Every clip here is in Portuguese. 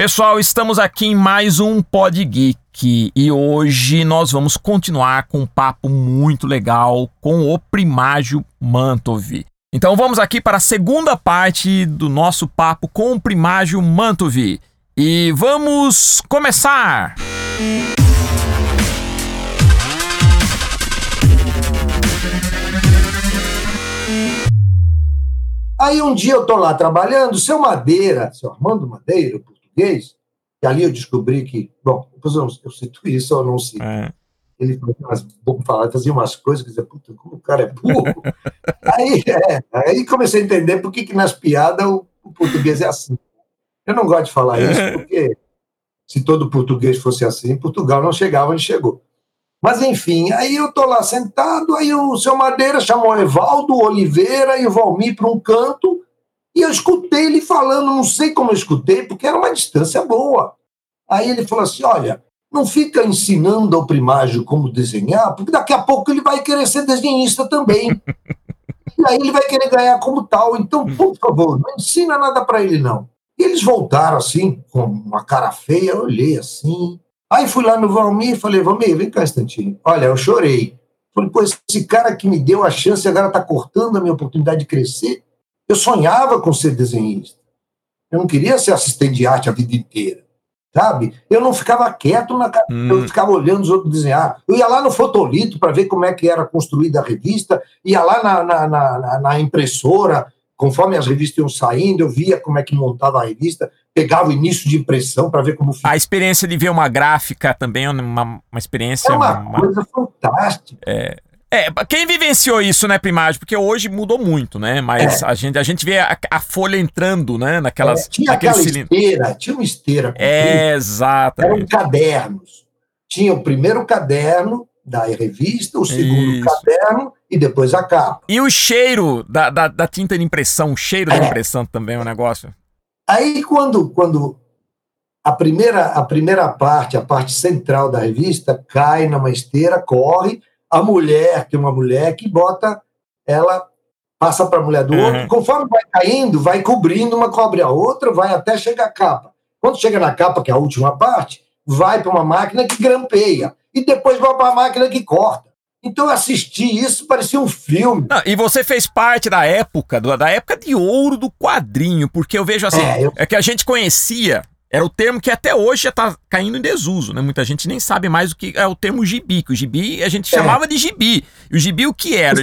Pessoal, estamos aqui em mais um Pod Geek e hoje nós vamos continuar com um papo muito legal com o Primágio Mantov. Então vamos aqui para a segunda parte do nosso papo com o Primágio Mantov. E vamos começar! Aí um dia eu estou lá trabalhando, seu Madeira, seu Armando Madeira, português, e ali eu descobri que, bom, depois eu, eu cito isso ou não cito. É. Ele fazia, fazia umas coisas que dizia, puta, como o cara é burro. aí, é, aí comecei a entender por que, que nas piadas o, o, português é assim. Eu não gosto de falar isso, porque se todo português fosse assim, Portugal não chegava onde chegou. Mas, enfim, aí eu estou lá sentado, aí o seu Madeira chamou o Evaldo, Oliveira e o Valmir para um canto, e eu escutei ele falando, não sei como eu escutei, porque era uma distância boa. Aí ele falou assim: olha, não fica ensinando ao primágio como desenhar, porque daqui a pouco ele vai querer ser desenhista também. e aí ele vai querer ganhar como tal. Então, por favor, não ensina nada para ele, não. E eles voltaram assim, com uma cara feia, eu olhei assim. Aí fui lá no Valmir e falei, Valmir, vem cá um instantinho. Olha, eu chorei. Falei, pô, esse cara que me deu a chance agora está cortando a minha oportunidade de crescer. Eu sonhava com ser desenhista. Eu não queria ser assistente de arte a vida inteira, sabe? Eu não ficava quieto na hum. eu ficava olhando os outros desenhar. Eu ia lá no fotolito para ver como é que era construída a revista, ia lá na, na, na, na impressora, conforme as revistas iam saindo, eu via como é que montava a revista, pegava o início de impressão para ver como A experiência de ver uma gráfica também é uma, uma experiência. É uma, uma coisa fantástica. É, é, quem vivenciou isso, né, Primagem? Porque hoje mudou muito, né? Mas é. a, gente, a gente vê a, a, folha entrando, né? Naquelas. É, tinha aquela cilindro. esteira, tinha uma esteira. É, exatamente. Eram cadernos. Tinha o primeiro caderno da revista, o segundo isso. caderno e depois a capa. E o cheiro da, da, da tinta de impressão, o cheiro é. da impressão também é um negócio. Aí, quando, quando a primeira, a primeira parte, a parte central da revista, cai numa esteira, corre a mulher, tem uma mulher que bota, ela passa para a mulher do uhum. outro, conforme vai caindo, vai cobrindo, uma cobre a outra, vai até chegar a capa. Quando chega na capa, que é a última parte, vai para uma máquina que grampeia, e depois vai para a máquina que corta. Então eu assisti isso, parecia um filme. Não, e você fez parte da época, da época de ouro do quadrinho, porque eu vejo assim, é, eu... é que a gente conhecia era o termo que até hoje já está caindo em desuso, né? Muita gente nem sabe mais o que é o termo gibi, que o gibi a gente é. chamava de gibi. E o gibi o que era?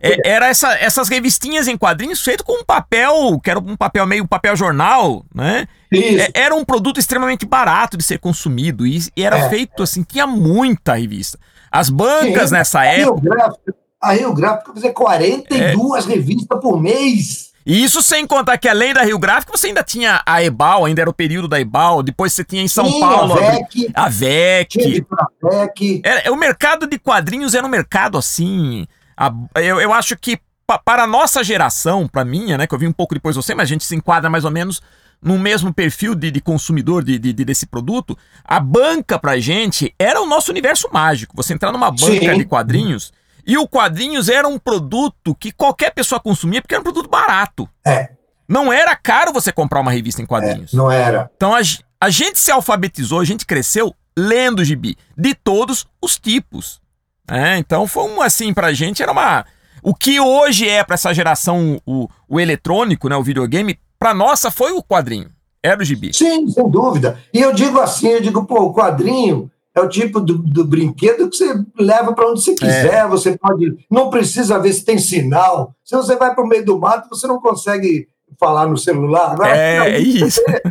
É, era essa, essas revistinhas em quadrinhos feito com um papel, que era um papel meio papel jornal, né? É, era um produto extremamente barato de ser consumido e, e era é. feito assim, tinha muita revista. As bancas nessa época... a Rio Gráfica fazia 42 é. revistas por mês. E isso sem contar que além da Rio Gráfica, você ainda tinha a Ebal, ainda era o período da Ebal, depois você tinha em São Sim, Paulo a VEC. A VEC. A VEC. Era, o mercado de quadrinhos era um mercado assim. A, eu, eu acho que pa, para a nossa geração, para minha, né, que eu vim um pouco depois de você, mas a gente se enquadra mais ou menos no mesmo perfil de, de consumidor de, de, desse produto, a banca pra gente era o nosso universo mágico. Você entrar numa banca Sim. de quadrinhos e o quadrinhos era um produto que qualquer pessoa consumia porque era um produto barato. É. Não era caro você comprar uma revista em quadrinhos. É, não era. Então a, a gente se alfabetizou, a gente cresceu lendo gibi de todos os tipos. É, então foi um assim pra gente era uma o que hoje é para essa geração o, o eletrônico, né, o videogame, para nossa foi o quadrinho. Era o gibi. Sim, sem dúvida. E eu digo assim, eu digo, pô, o quadrinho é o tipo do, do brinquedo que você leva para onde você quiser. É. Você pode. Não precisa ver se tem sinal. Se você vai para o meio do mato, você não consegue falar no celular. Agora, é, é isso. Você,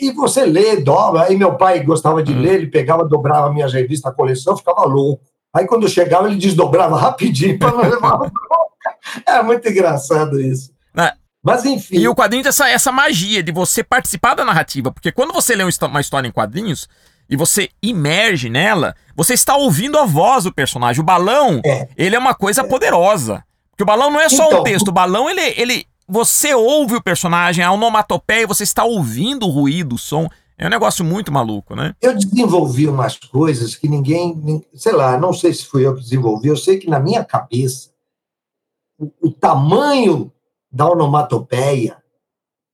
e você lê, dobra. Aí meu pai gostava de hum. ler, ele pegava, dobrava minhas revistas, a coleção, ficava louco. Aí quando eu chegava, ele desdobrava rapidinho para não levar bronca. É muito engraçado isso. Ah, Mas enfim. E o quadrinho tem essa, essa magia de você participar da narrativa, porque quando você lê uma história em quadrinhos, e você imerge nela, você está ouvindo a voz do personagem. O balão, é. ele é uma coisa é. poderosa. Porque o balão não é só então, um texto, o balão, ele, ele. Você ouve o personagem, a onomatopeia, você está ouvindo o ruído, o som. É um negócio muito maluco, né? Eu desenvolvi umas coisas que ninguém, sei lá, não sei se fui eu que desenvolvi, eu sei que na minha cabeça, o, o tamanho da onomatopeia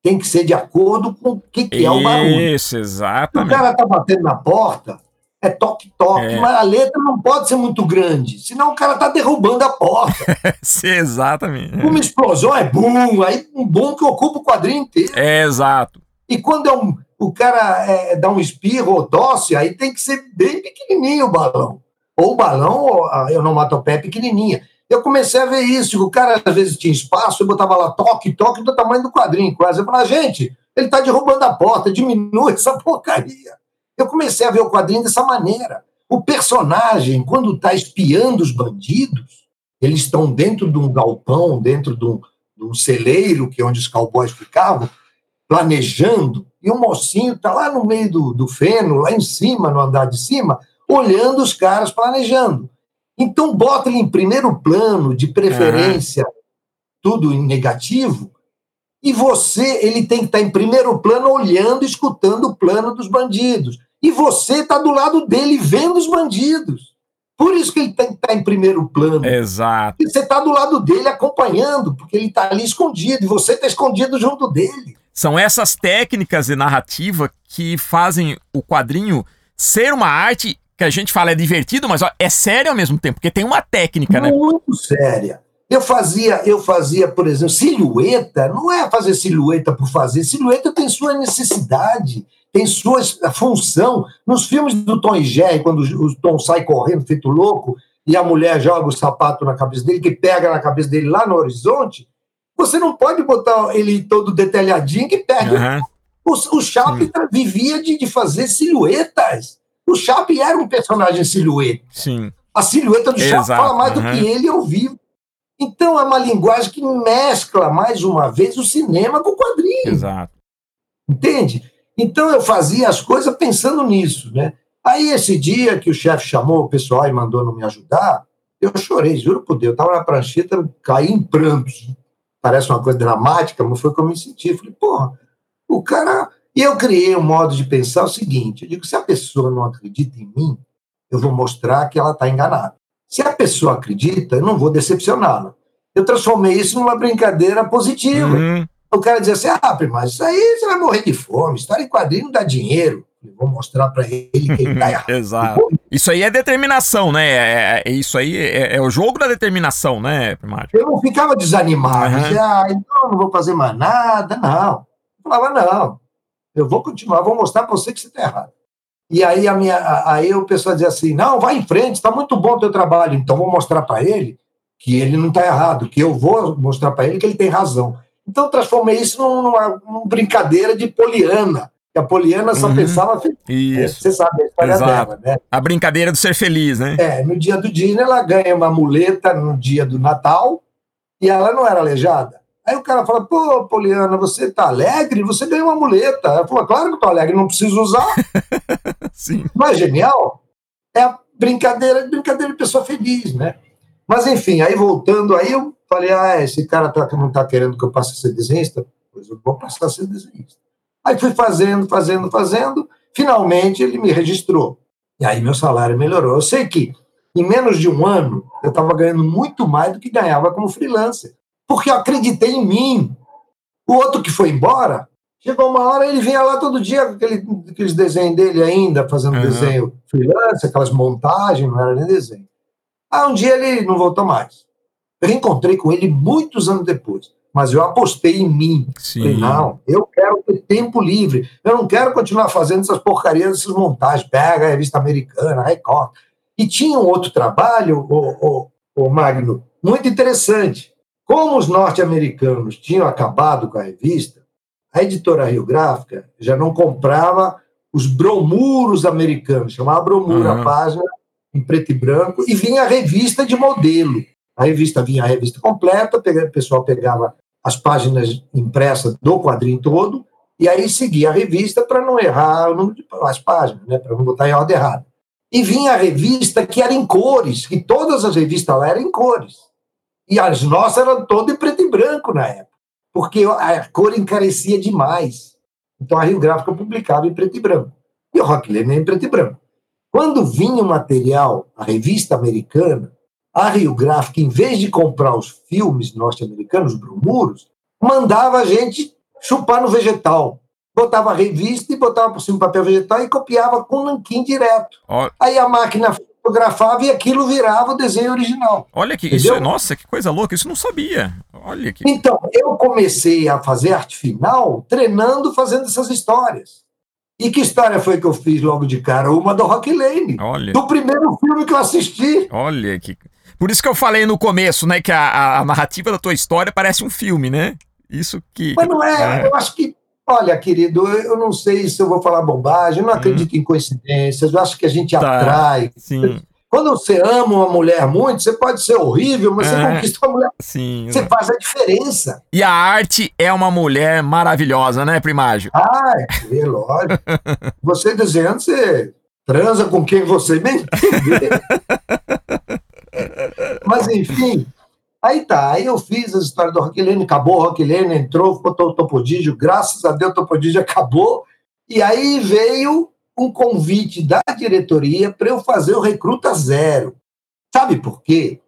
tem que ser de acordo com o que, que é o barulho. Isso, exatamente. O cara tá batendo na porta, é toque-toque, é. mas a letra não pode ser muito grande, senão o cara tá derrubando a porta. Sim, exatamente. Uma explosão é bum, aí um bom que ocupa o quadrinho inteiro. É, exato. E quando é um, o cara é, dá um espirro ou tosse, aí tem que ser bem pequenininho o balão. Ou o balão, ou a onomatopeia pequenininha. Eu comecei a ver isso, o cara às vezes tinha espaço, eu botava lá toque, toque do tamanho do quadrinho, quase. Eu falava, gente, ele está derrubando a porta, diminui essa porcaria. Eu comecei a ver o quadrinho dessa maneira. O personagem, quando está espiando os bandidos, eles estão dentro de um galpão, dentro de um, de um celeiro, que é onde os cowboys ficavam, planejando, e o mocinho está lá no meio do, do feno, lá em cima, no andar de cima, olhando os caras planejando. Então, bota ele em primeiro plano, de preferência, uhum. tudo em negativo, e você, ele tem que estar em primeiro plano, olhando, escutando o plano dos bandidos. E você está do lado dele, vendo os bandidos. Por isso que ele tem que estar em primeiro plano. Exato. E você está do lado dele acompanhando, porque ele está ali escondido, e você está escondido junto dele. São essas técnicas de narrativa que fazem o quadrinho ser uma arte que a gente fala é divertido, mas ó, é sério ao mesmo tempo, porque tem uma técnica, Muito né? Muito séria. Eu fazia, eu fazia, por exemplo, silhueta, não é fazer silhueta por fazer, silhueta tem sua necessidade, tem sua função. Nos filmes do Tom e Jerry, quando o Tom sai correndo feito louco e a mulher joga o sapato na cabeça dele, que pega na cabeça dele lá no horizonte, você não pode botar ele todo detalhadinho que perde. Uhum. O, o Chaplin vivia de, de fazer silhuetas. O Chaplin era um personagem silhueta. Sim. A silhueta do Chaplin fala mais uhum. do que ele ao vivo. Então é uma linguagem que mescla, mais uma vez, o cinema com o quadrinho. Exato. Entende? Então eu fazia as coisas pensando nisso, né? Aí esse dia que o chefe chamou o pessoal e mandou não me ajudar, eu chorei, juro por Deus. Eu estava na prancheta, caí em prantos. Parece uma coisa dramática, mas foi como eu me senti. Eu falei, porra, o cara e eu criei um modo de pensar o seguinte: eu digo, se a pessoa não acredita em mim, eu vou mostrar que ela está enganada. Se a pessoa acredita, eu não vou decepcioná-la. Eu transformei isso numa brincadeira positiva. Uhum. O cara dizia assim: ah, mas isso aí você vai morrer de fome, história em quadrinho não dá dinheiro. Eu vou mostrar para ele que ele está errado. Exato. Isso aí é determinação, né? É, é, é isso aí é, é, o jogo da determinação, né, primário? Eu não ficava desanimado. Uhum. Dizia, ah, então não vou fazer mais nada. Não. Eu falava, não. Eu vou continuar, vou mostrar para você que você está errado. E aí, a minha, aí o pessoal dizia assim: não, vai em frente, está muito bom o teu trabalho. Então, vou mostrar para ele que ele não está errado, que eu vou mostrar para ele que ele tem razão. Então, transformei isso numa, numa brincadeira de poliana. Que a poliana só uhum. pensava. Isso. Você sabe a história Exato. dela, né? A brincadeira do ser feliz, né? É, no dia do dia ela ganha uma muleta no dia do Natal e ela não era aleijada. Aí o cara fala, pô, Poliana, você tá alegre? Você ganhou uma muleta. Ela falou, claro que eu tô alegre, não preciso usar. Sim. Não é genial? É a brincadeira, brincadeira de pessoa feliz, né? Mas enfim, aí voltando, aí eu falei, ah, esse cara tá, não tá querendo que eu passe a ser desenhista? Pois eu vou passar a ser desenhista. Aí fui fazendo, fazendo, fazendo, finalmente ele me registrou. E aí meu salário melhorou. Eu sei que em menos de um ano eu estava ganhando muito mais do que ganhava como freelancer porque eu acreditei em mim. O outro que foi embora, chegou uma hora, ele vinha lá todo dia com aquele, aqueles desenhos dele ainda, fazendo uhum. desenho freelance, aquelas montagens, não era nem desenho. Aí um dia ele não voltou mais. Eu reencontrei com ele muitos anos depois, mas eu apostei em mim. Sim. Falei, não, eu quero ter tempo livre. Eu não quero continuar fazendo essas porcarias, essas montagens. Pega a revista americana, Record. E tinha um outro trabalho, o, o, o Magno, muito interessante como os norte-americanos tinham acabado com a revista, a editora Rio Gráfica já não comprava os bromuros americanos, chamava bromuro uhum. a página em preto e branco, e vinha a revista de modelo. A revista vinha a revista completa, o pessoal pegava as páginas impressas do quadrinho todo, e aí seguia a revista para não errar o número de as páginas, né, para não botar em ordem errada. E vinha a revista que era em cores, que todas as revistas lá eram em cores. E as nossas eram todas em preto e branco na época, porque a cor encarecia demais. Então a Rio Gráfica publicava em preto e branco. E o Rock Lane em preto e branco. Quando vinha o material, a revista americana, a Rio Gráfica, em vez de comprar os filmes norte-americanos, Brumuros, mandava a gente chupar no vegetal. Botava a revista e botava por cima do papel vegetal e copiava com nanquim direto. Aí a máquina fotografava e aquilo virava o desenho original. Olha que isso, nossa, que coisa louca, isso não sabia. Olha que Então, eu comecei a fazer arte final treinando fazendo essas histórias. E que história foi que eu fiz logo de cara? Uma do Rock Lane. Olha. Do primeiro filme que eu assisti. Olha que. Por isso que eu falei no começo, né, que a, a narrativa da tua história parece um filme, né? Isso que. Mas não é, é. eu acho que. Olha, querido, eu não sei se eu vou falar bobagem, eu não acredito hum. em coincidências, eu acho que a gente tá. atrai. Sim. Quando você ama uma mulher muito, você pode ser horrível, mas é, você conquista uma mulher. Sim. Você faz a diferença. E a arte é uma mulher maravilhosa, né, Primágio? Ah, é, lógico. você dizendo, você transa com quem você bem entender. mas, enfim, aí tá. Aí eu fiz a história do Roquilene, acabou o Roquilene, entrou, botou o Topodígio, graças a Deus o Topodígio acabou. E aí veio um convite da diretoria para eu fazer o Recruta Zero. Sabe por quê?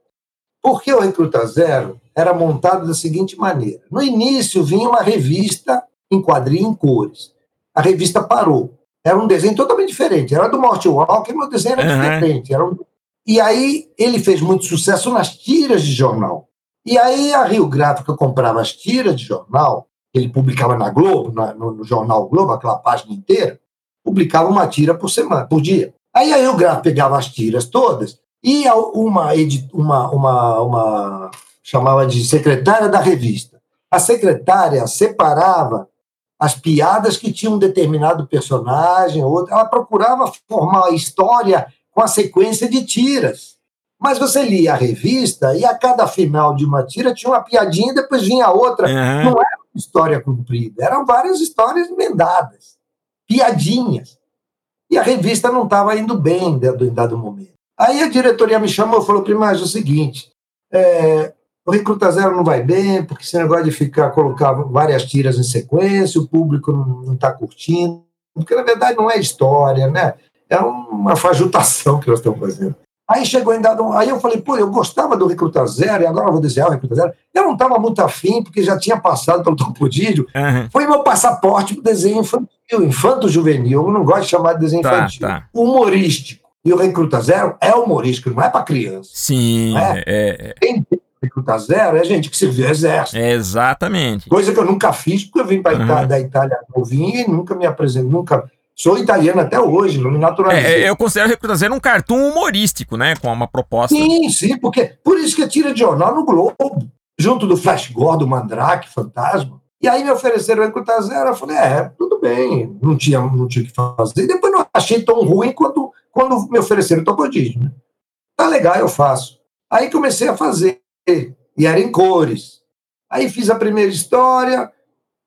Porque o Recruta Zero era montado da seguinte maneira: no início vinha uma revista em quadrinho em cores. A revista parou. Era um desenho totalmente diferente. Era do Morty Walker, mas o desenho era uhum. diferente. Era um... E aí ele fez muito sucesso nas tiras de jornal. E aí a Rio Gráfica comprava as tiras de jornal, que ele publicava na Globo, no, no jornal Globo, aquela página inteira, publicava uma tira por semana, por dia. Aí aí o Graf pegava as tiras todas e uma, uma, uma, uma chamava de secretária da revista. A secretária separava as piadas que tinham um determinado personagem, outro. Ela procurava formar a história com a sequência de tiras. Mas você lia a revista e a cada final de uma tira tinha uma piadinha e depois vinha outra. Uhum. Não era uma história comprida, eram várias histórias emendadas piadinhas. E a revista não estava indo bem em dado momento. Aí a diretoria me chamou e falou: Primagem, é o seguinte, é, o Recruta Zero não vai bem, porque esse negócio de ficar, colocar várias tiras em sequência, o público não está curtindo, porque na verdade não é história, né? É uma fajutação que nós estamos fazendo. Aí chegou em dado. Aí eu falei, pô, eu gostava do Recruta Zero, e agora eu vou desenhar o Recruta Zero. Eu não estava muito afim, porque já tinha passado pelo Topodídio. Uhum. Foi meu passaporte para o desenho infantil, infanto-juvenil. Eu não gosto de chamar de desenho tá, infantil. Tá. Humorístico. E o Recruta Zero é humorístico, não é para criança. Sim. É? É, é. Quem tem Recruta Zero é gente que serviu exército. É exatamente. Coisa que eu nunca fiz, porque eu vim para uhum. da Itália novinho e nunca me apresentei, nunca Sou italiano até hoje, não me naturalizei. É, eu considero Recruta Zero um cartoon humorístico, né? Com uma proposta. Sim, sim, porque por isso que é tira de jornal no Globo, junto do Flash Gordon, Mandrake, Fantasma. E aí me ofereceram o Recruta Zero, eu falei, é, tudo bem, não tinha, não tinha o que fazer. E depois não achei tão ruim quanto quando me ofereceram o. Né? Tá legal, eu faço. Aí comecei a fazer, e era em cores. Aí fiz a primeira história,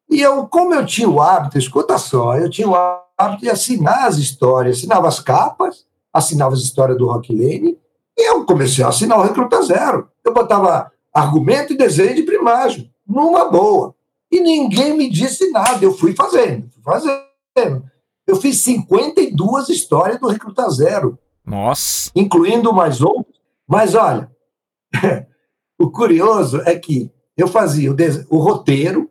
e eu, como eu tinha o hábito, escuta só, eu tinha o hábito de assinar as histórias, assinava as capas, assinava as histórias do Rock Lane, e eu comecei a assinar o Recruta Zero. Eu botava argumento e desenho de primagem, numa boa. E ninguém me disse nada, eu fui fazendo, fui fazendo. Eu fiz 52 histórias do Recruta Zero. Nossa! Incluindo mais outros. Mas olha, o curioso é que eu fazia o, o roteiro,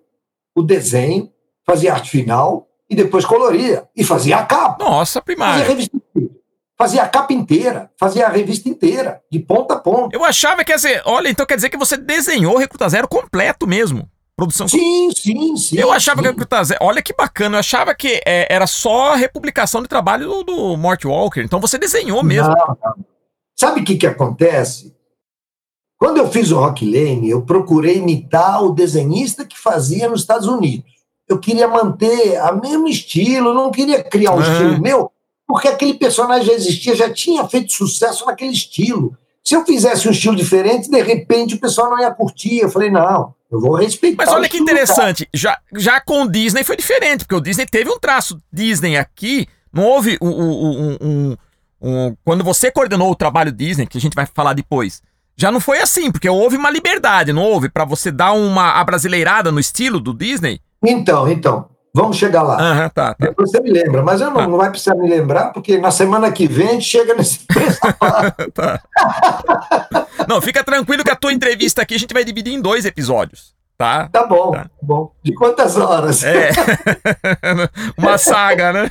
o desenho, fazia arte final, e depois coloria e fazia a capa. Nossa, primária. Fazia a Fazia a capa inteira, fazia a revista inteira, de ponta a ponta. Eu achava que, dizer, olha, então quer dizer que você desenhou o Recruta Zero completo mesmo. Produção. Sim, sim, sim. Eu achava sim. que o Recruta Zero. Olha que bacana, eu achava que é, era só republicação de trabalho do, do Mort Walker. Então você desenhou mesmo. Não, não. Sabe o que, que acontece? Quando eu fiz o Rock Lane, eu procurei imitar o desenhista que fazia nos Estados Unidos eu queria manter o mesmo estilo, não queria criar um uhum. estilo meu, porque aquele personagem já existia, já tinha feito sucesso naquele estilo. Se eu fizesse um estilo diferente, de repente o pessoal não ia curtir. Eu falei, não, eu vou respeitar. Mas olha que interessante, já, já com o Disney foi diferente, porque o Disney teve um traço Disney aqui, não houve um, um, um, um, Quando você coordenou o trabalho Disney, que a gente vai falar depois, já não foi assim, porque houve uma liberdade, não houve? para você dar uma abrasileirada no estilo do Disney? Então, então, vamos chegar lá. Uhum, tá, tá. Depois você me lembra, mas eu não, tá. não vai precisar me lembrar, porque na semana que vem a gente chega nesse tá. Não, fica tranquilo que a tua entrevista aqui a gente vai dividir em dois episódios. Tá. Tá bom, tá. bom. De quantas horas? É. Uma saga, né?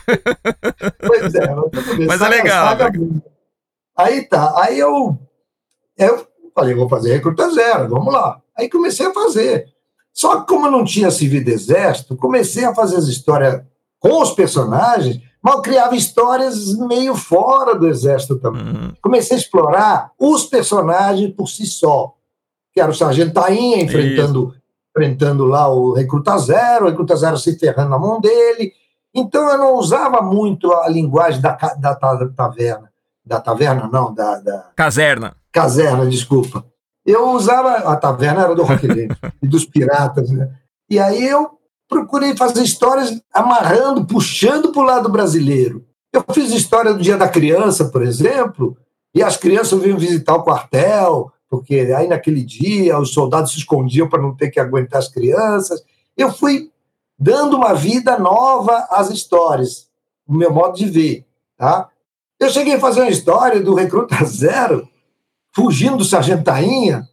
Pois é, mas é legal. Saga, aí tá, aí eu, eu falei, vou fazer recruta zero, vamos lá. Aí comecei a fazer. Só que como eu não tinha servido exército, comecei a fazer as histórias com os personagens, mas eu criava histórias meio fora do exército também. Uhum. Comecei a explorar os personagens por si só. Que era o Sargento Tainha enfrentando enfrentando lá o Recruta Zero, o Recruta Zero se ferrando na mão dele. Então eu não usava muito a linguagem da, da, da taverna. Da taverna, não, da, da. Caserna. Caserna, desculpa. Eu usava. A taverna era do Rock e dos piratas, né? E aí eu procurei fazer histórias amarrando, puxando para o lado brasileiro. Eu fiz história do Dia da Criança, por exemplo, e as crianças vinham visitar o quartel, porque aí naquele dia os soldados se escondiam para não ter que aguentar as crianças. Eu fui dando uma vida nova às histórias, o meu modo de ver. Tá? Eu cheguei a fazer uma história do Recruta Zero, fugindo do Sargento Tainha,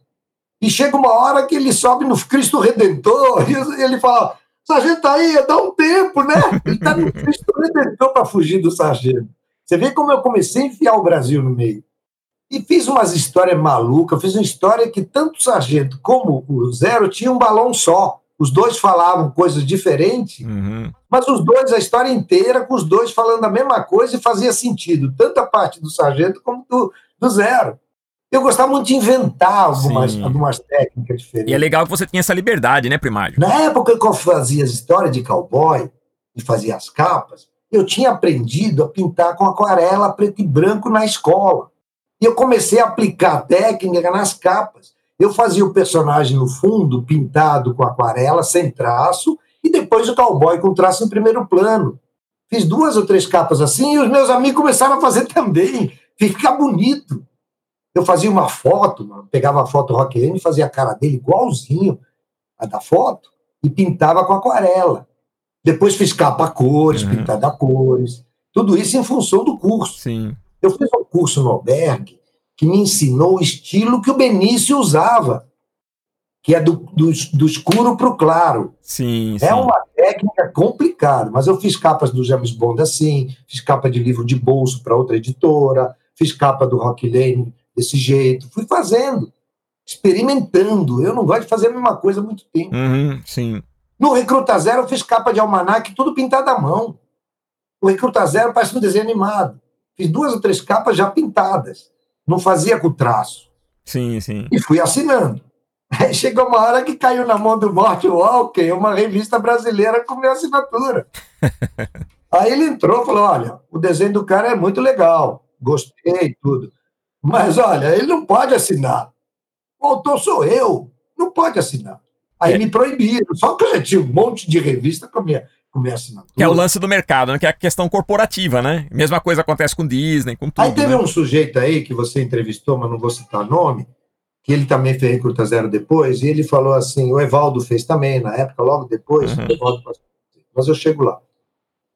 e chega uma hora que ele sobe no Cristo Redentor, e ele fala: Sargento Tainha, dá um tempo, né? Ele está no Cristo Redentor para fugir do sargento. Você vê como eu comecei a enfiar o Brasil no meio. E fiz umas histórias malucas, fiz uma história que tanto o sargento como o Zero tinham um balão só. Os dois falavam coisas diferentes, uhum. mas os dois, a história inteira, com os dois falando a mesma coisa e fazia sentido, tanto a parte do sargento como do, do Zero. Eu gostava muito de inventar algumas, algumas técnicas diferentes. E é legal que você tinha essa liberdade, né, Primário? Na época que eu fazia as histórias de cowboy e fazia as capas, eu tinha aprendido a pintar com aquarela preto e branco na escola. E eu comecei a aplicar a técnica nas capas. Eu fazia o personagem no fundo, pintado com aquarela, sem traço, e depois o cowboy com traço em primeiro plano. Fiz duas ou três capas assim, e os meus amigos começaram a fazer também. Fica bonito. Eu fazia uma foto, mano, pegava a foto do Rock e fazia a cara dele igualzinho a da foto, e pintava com aquarela. Depois fiz capa cores, uhum. pintada a cores. Tudo isso em função do curso. Sim. Eu fiz um curso no albergue que me ensinou o estilo que o Benício usava, que é do, do, do escuro para o claro. Sim, é sim. uma técnica complicada, mas eu fiz capas do James Bond assim, fiz capa de livro de bolso para outra editora, fiz capa do Rock Lane desse jeito, fui fazendo, experimentando. Eu não gosto de fazer a mesma coisa há muito tempo. Uhum, sim. No Recruta Zero eu fiz capa de almanac, tudo pintado à mão. O Recruta Zero parece um desenho animado. Fiz duas ou três capas já pintadas. Não fazia com traço. Sim, sim. E fui assinando. Aí chegou uma hora que caiu na mão do Morty Walker uma revista brasileira com minha assinatura. Aí ele entrou e falou: Olha, o desenho do cara é muito legal, gostei tudo. Mas olha, ele não pode assinar. O autor sou eu, não pode assinar. Aí é. me proibiram. Só que eu já tinha um monte de revista com a minha que é o lance do mercado, né? que é a questão corporativa, né? Mesma coisa acontece com Disney, com tudo. Aí teve né? um sujeito aí que você entrevistou, mas não vou citar nome, que ele também fez Recruta Zero depois, e ele falou assim, o Evaldo fez também, na época, logo depois, uhum. Evaldo, mas eu chego lá.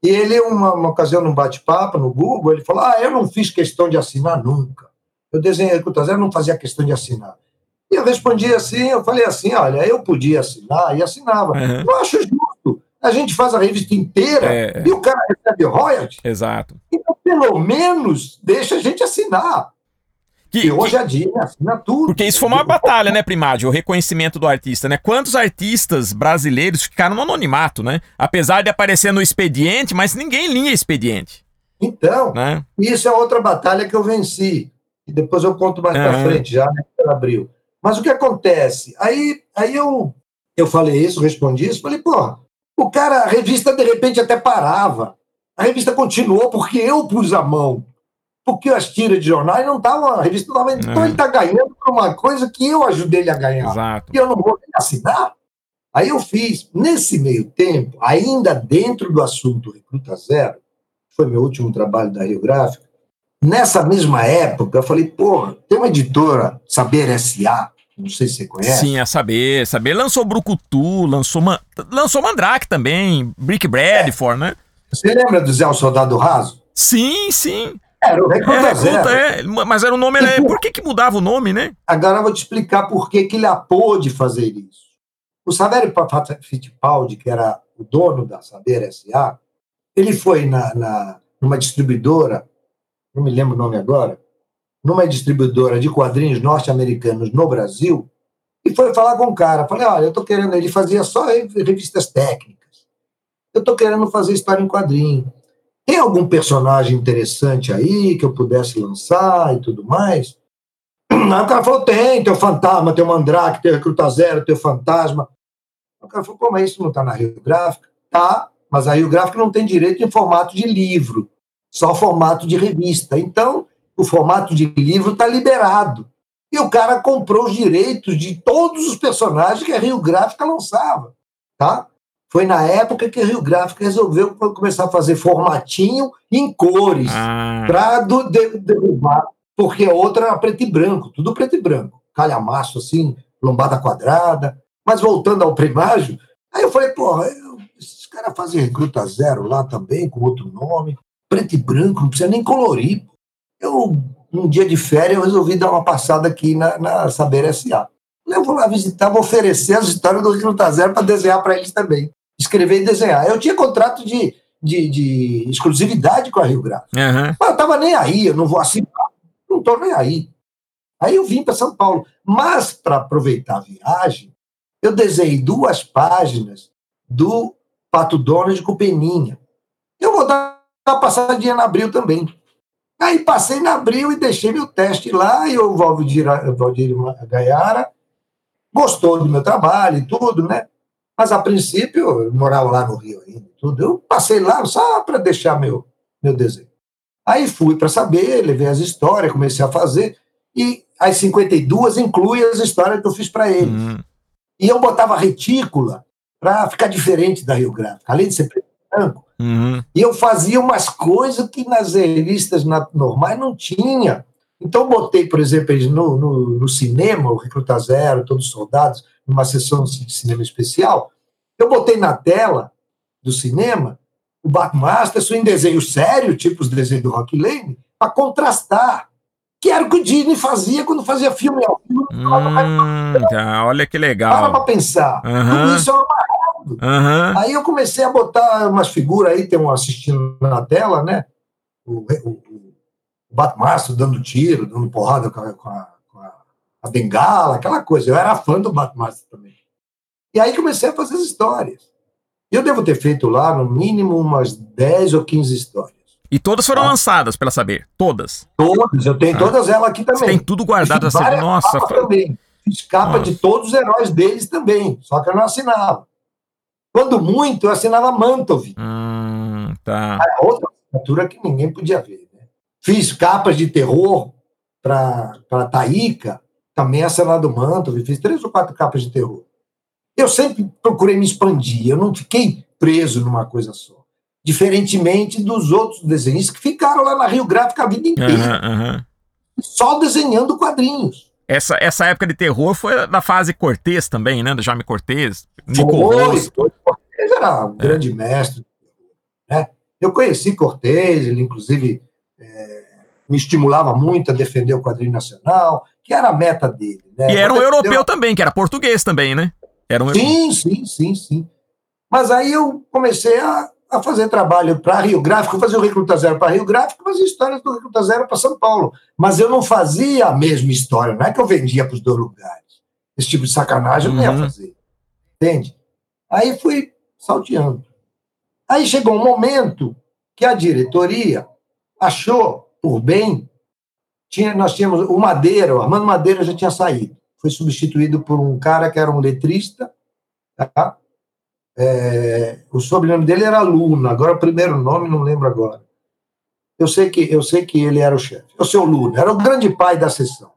E ele, uma, uma ocasião, num bate-papo no Google, ele falou, ah, eu não fiz questão de assinar nunca. Eu desenhei Recruta Zero, não fazia questão de assinar. E eu respondi assim, eu falei assim, olha, eu podia assinar e assinava. Uhum. Eu acho justo a gente faz a revista inteira é, e o cara recebe royalty. Exato. Então, pelo menos, deixa a gente assinar. Que, que hoje que, é dia, assina tudo. Porque isso foi uma batalha, né, Primário? O reconhecimento do artista, né? Quantos artistas brasileiros ficaram no anonimato, né? Apesar de aparecer no expediente, mas ninguém lia expediente. Então, né? isso é outra batalha que eu venci. E depois eu conto mais uhum. para frente, já, né, abril. Mas o que acontece? Aí, aí eu, eu falei isso, respondi isso, falei, pô, o cara, a revista de repente até parava. A revista continuou porque eu pus a mão. Porque as tiras de jornais não estavam, a revista não estava. Então é. ele está ganhando por uma coisa que eu ajudei ele a ganhar. Exato. E eu não vou assinar. Aí eu fiz, nesse meio tempo, ainda dentro do assunto Recruta Zero, foi meu último trabalho da Rio Gráfica, nessa mesma época eu falei, porra, tem uma editora, Saber S.A., não sei se você conhece. Sim, a saber. Saber lançou Brucutu, lançou, Man... lançou Mandrake também, Brick Bradford, é. né? Você lembra do Zé o Soldado Raso? Sim, sim. Era o Recruta, Zero. É, mas era o nome. Né? Por que, que mudava o nome, né? Agora eu vou te explicar por que, que ele pôde fazer isso. O Saverio Fittipaldi, que era o dono da Saber S.A., ele foi na, na, numa distribuidora, não me lembro o nome agora, numa distribuidora de quadrinhos norte-americanos no Brasil, e foi falar com o cara. Falei, olha, eu estou querendo. Ele fazia só revistas técnicas. Eu estou querendo fazer história em quadrinho. Tem algum personagem interessante aí que eu pudesse lançar e tudo mais? Aí o cara falou: tem, o fantasma, tem o mandrake, tem o recruta zero, tem o fantasma. O cara falou: como é isso? Não está na Rio Gráfica? Tá, mas a Rio Gráfica não tem direito em formato de livro, só formato de revista. Então, o formato de livro está liberado. E o cara comprou os direitos de todos os personagens que a Rio Gráfica lançava. Tá? Foi na época que a Rio Gráfica resolveu começar a fazer formatinho em cores ah. para derrubar, porque a outra era preto e branco, tudo preto e branco, calhamaço assim, lombada quadrada. Mas voltando ao primágio, aí eu falei, porra, esses caras fazem recruta zero lá também, com outro nome, preto e branco, não precisa nem colorir. Eu, um dia de férias, eu resolvi dar uma passada aqui na, na Saber S.A. Eu vou lá visitar, vou oferecer as histórias do Recruta Zero para desenhar para eles também escrever e desenhar. Eu tinha contrato de, de, de exclusividade com a Rio Grande. Uhum. Mas eu estava nem aí, eu não vou assinar, não estou nem aí. Aí eu vim para São Paulo. Mas, para aproveitar a viagem, eu desenhei duas páginas do Pato Donald com Peninha. Eu vou dar uma passadinha na Abril também. Aí passei na Abril e deixei meu teste lá, e o Valdir, Valdir Gaiara gostou do meu trabalho e tudo, né? Mas, a princípio, eu morava lá no Rio ainda, tudo. Eu passei lá só para deixar meu, meu desenho. Aí fui para saber, levei as histórias, comecei a fazer, e as 52 inclui as histórias que eu fiz para eles. Uhum. E eu botava retícula para ficar diferente da Rio Grande, além de ser preto e branco. Uhum. E eu fazia umas coisas que nas revistas normais não tinha. Então, botei, por exemplo, no, no, no cinema, o Recruta Zero, Todos os Soldados, numa sessão de cinema especial, eu botei na tela do cinema o Batmaster em desenho sério, tipo os desenhos do Rock Lane, para contrastar. Que era o que o Disney fazia quando fazia filme. Hum, tá, olha que legal. Para para pensar. Uhum. Tudo isso é Uhum. Aí eu comecei a botar umas figuras aí, tem um assistindo na tela, né? O, o, o Batmaster dando tiro, dando porrada com a, com a a bengala, aquela coisa. Eu era fã do Batmaster também. E aí comecei a fazer as histórias. Eu devo ter feito lá, no mínimo, umas 10 ou 15 histórias. E todas foram ah. lançadas, pela saber? Todas? Todas, eu tenho ah. todas elas aqui também. Você tem tudo guardado assim, nossa. Também. Fiz capa nossa. de todos os heróis deles também, só que eu não assinava. Quando muito, eu assinava Mantov. Hum, tá. Era outra assinatura que ninguém podia ver. Né? Fiz capas de terror para Taíca, também assinado manto, fiz três ou quatro capas de terror. Eu sempre procurei me expandir, eu não fiquei preso numa coisa só. Diferentemente dos outros desenhistas que ficaram lá na Rio Gráfica a vida inteira, uhum, uhum. só desenhando quadrinhos. Essa, essa época de terror foi da fase Cortez também, né? Do Jaime Cortez. Foi. Cortez era um é. grande mestre. Né? Eu conheci Cortez, ele inclusive é, me estimulava muito a defender o quadrinho nacional que era a meta dele. Né? E era um europeu também, que era português também, né? Era um... Sim, sim, sim, sim. Mas aí eu comecei a, a fazer trabalho para Rio Gráfico, fazer o Recruta Zero para Rio Gráfico, fazer histórias do Recruta Zero para São Paulo. Mas eu não fazia a mesma história, não é que eu vendia para os dois lugares. Esse tipo de sacanagem eu não ia uhum. fazer. Entende? Aí fui salteando. Aí chegou um momento que a diretoria achou por bem tinha, nós tínhamos o Madeira, o Armando Madeira já tinha saído. Foi substituído por um cara que era um letrista. Tá? É, o sobrenome dele era Luna, agora o primeiro nome não lembro agora. Eu sei que eu sei que ele era o chefe. O seu Luna era o grande pai da sessão.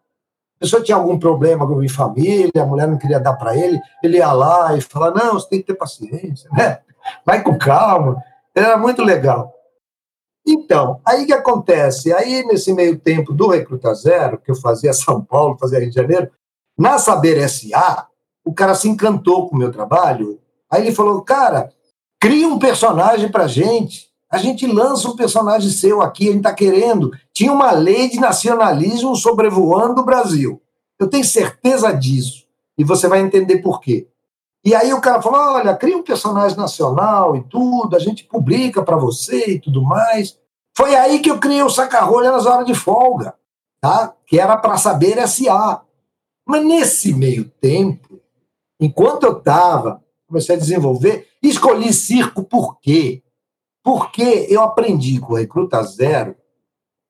A pessoa tinha algum problema com a família, a mulher não queria dar para ele, ele ia lá e falava: Não, você tem que ter paciência, né? vai com calma. Ele era muito legal. Então, aí que acontece? Aí, nesse meio tempo do Recruta Zero, que eu fazia São Paulo, fazia Rio de Janeiro, na Saber SA, o cara se encantou com o meu trabalho. Aí ele falou: Cara, cria um personagem pra gente. A gente lança um personagem seu aqui, a gente está querendo. Tinha uma lei de nacionalismo sobrevoando o Brasil. Eu tenho certeza disso. E você vai entender por quê. E aí o cara falou: olha, cria um personagem nacional e tudo, a gente publica para você e tudo mais. Foi aí que eu criei o Saca-Rolha nas horas de folga, tá? que era para saber SA. Mas nesse meio tempo, enquanto eu estava, comecei a desenvolver, escolhi circo por quê? Porque eu aprendi com o Recruta Zero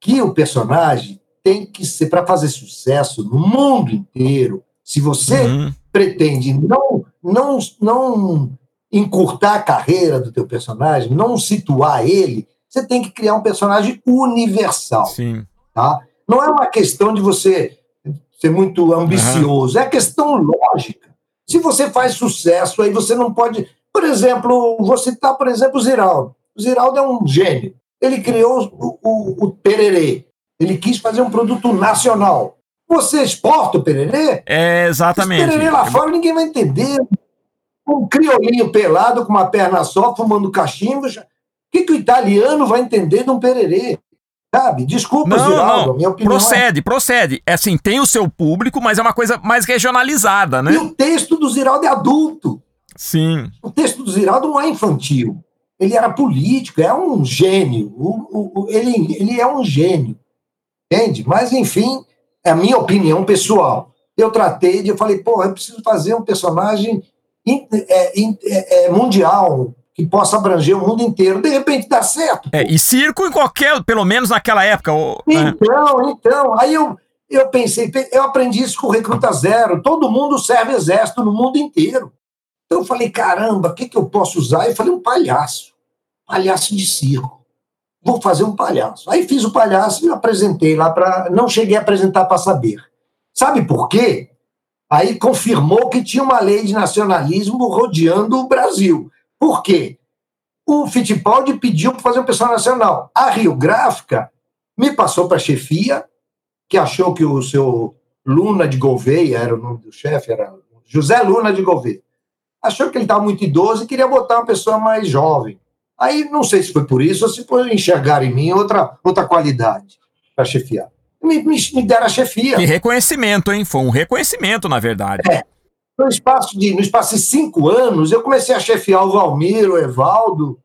que o personagem tem que ser, para fazer sucesso no mundo inteiro, se você uhum. pretende não, não, não encurtar a carreira do teu personagem, não situar ele, você tem que criar um personagem universal. Sim. Tá? Não é uma questão de você ser muito ambicioso, uhum. é questão lógica. Se você faz sucesso, aí você não pode. Por exemplo, vou citar, por exemplo, o Ziraldo. O Ziraldo é um gênio. Ele criou o, o, o Pererê. Ele quis fazer um produto nacional. Você exporta o pererê? É, exatamente. Esse pererê lá fora ninguém vai entender. Um criolinho pelado com uma perna só, fumando cachimbo. O que, que o italiano vai entender de um pererê? Sabe? Desculpa, não, Giraldo, não. minha opinião. Procede, é... procede. É assim, tem o seu público, mas é uma coisa mais regionalizada, né? E o texto do Ziraldo é adulto. Sim. O texto do Ziraldo não é infantil. Ele era político, é um gênio. O, o, ele, ele é um gênio. Entende? Mas, enfim, é a minha opinião pessoal. Eu tratei de, eu falei, pô, eu preciso fazer um personagem in, é, in, é, é, mundial, que possa abranger o mundo inteiro. De repente dá certo. É, e circo em qualquer, pelo menos naquela época. Né? Então, então. Aí eu, eu pensei, eu aprendi isso com o Recruta Zero. Todo mundo serve exército no mundo inteiro. Então eu falei, caramba, o que, que eu posso usar? Eu falei, um palhaço. Palhaço de circo vou fazer um palhaço. Aí fiz o palhaço e apresentei lá para. Não cheguei a apresentar para saber. Sabe por quê? Aí confirmou que tinha uma lei de nacionalismo rodeando o Brasil. Por quê? O Fittipaldi pediu para fazer um pessoal nacional. A Rio Gráfica me passou para a chefia, que achou que o seu Luna de Gouveia, era o nome do chefe, era José Luna de Gouveia. Achou que ele estava muito idoso e queria botar uma pessoa mais jovem. Aí não sei se foi por isso ou se por enxergar em mim outra, outra qualidade para chefiar. Me, me, me, deram a chefia. Que reconhecimento, hein? Foi um reconhecimento, na verdade. É. No espaço, de, no espaço de cinco anos, eu comecei a chefiar o Valmir, o Evaldo,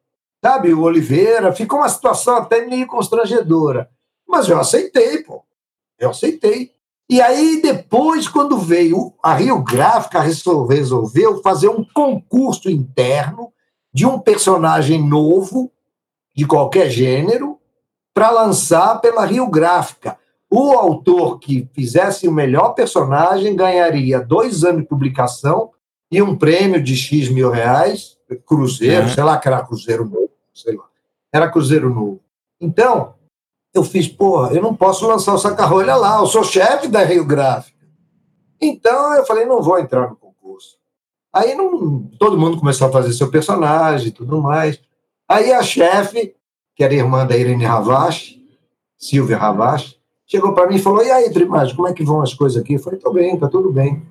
sabe, o Oliveira. Ficou uma situação até meio constrangedora. Mas eu aceitei, pô. Eu aceitei. E aí, depois, quando veio a Rio Gráfica, resolveu fazer um concurso interno de um personagem novo, de qualquer gênero, para lançar pela Rio Gráfica. O autor que fizesse o melhor personagem ganharia dois anos de publicação e um prêmio de X mil reais, cruzeiro, uhum. sei lá que era cruzeiro novo, sei lá. Era cruzeiro novo. Então, eu fiz, porra, eu não posso lançar o saca-rolha lá, eu sou chefe da Rio Gráfica. Então, eu falei, não vou entrar no Aí não, todo mundo começou a fazer seu personagem e tudo mais. Aí a chefe, que era irmã da Irene Ravache, Silvia Ravache, chegou para mim e falou: E aí, Trimagem, como é que vão as coisas aqui? Eu falei: Tô bem, tá tudo bem.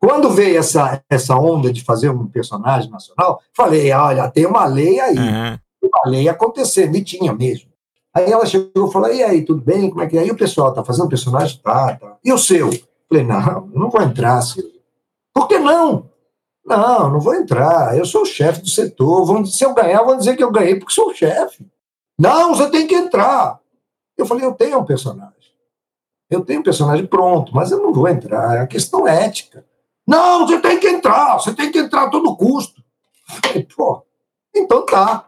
Quando veio essa, essa onda de fazer um personagem nacional, falei: Olha, tem uma lei aí. Uhum. Uma lei acontecendo, e tinha mesmo. Aí ela chegou e falou: E aí, tudo bem? Como é que é? E o pessoal tá fazendo personagem? Tá, tá. E o seu? Falei: Não, não vou entrar, Silvia. Por que não? Não, não vou entrar. Eu sou o chefe do setor. Vão, se eu ganhar, vão dizer que eu ganhei porque sou o chefe. Não, você tem que entrar. Eu falei, eu tenho um personagem. Eu tenho um personagem pronto, mas eu não vou entrar. É a questão ética. Não, você tem que entrar. Você tem que entrar a todo custo. Falei, pô, então tá.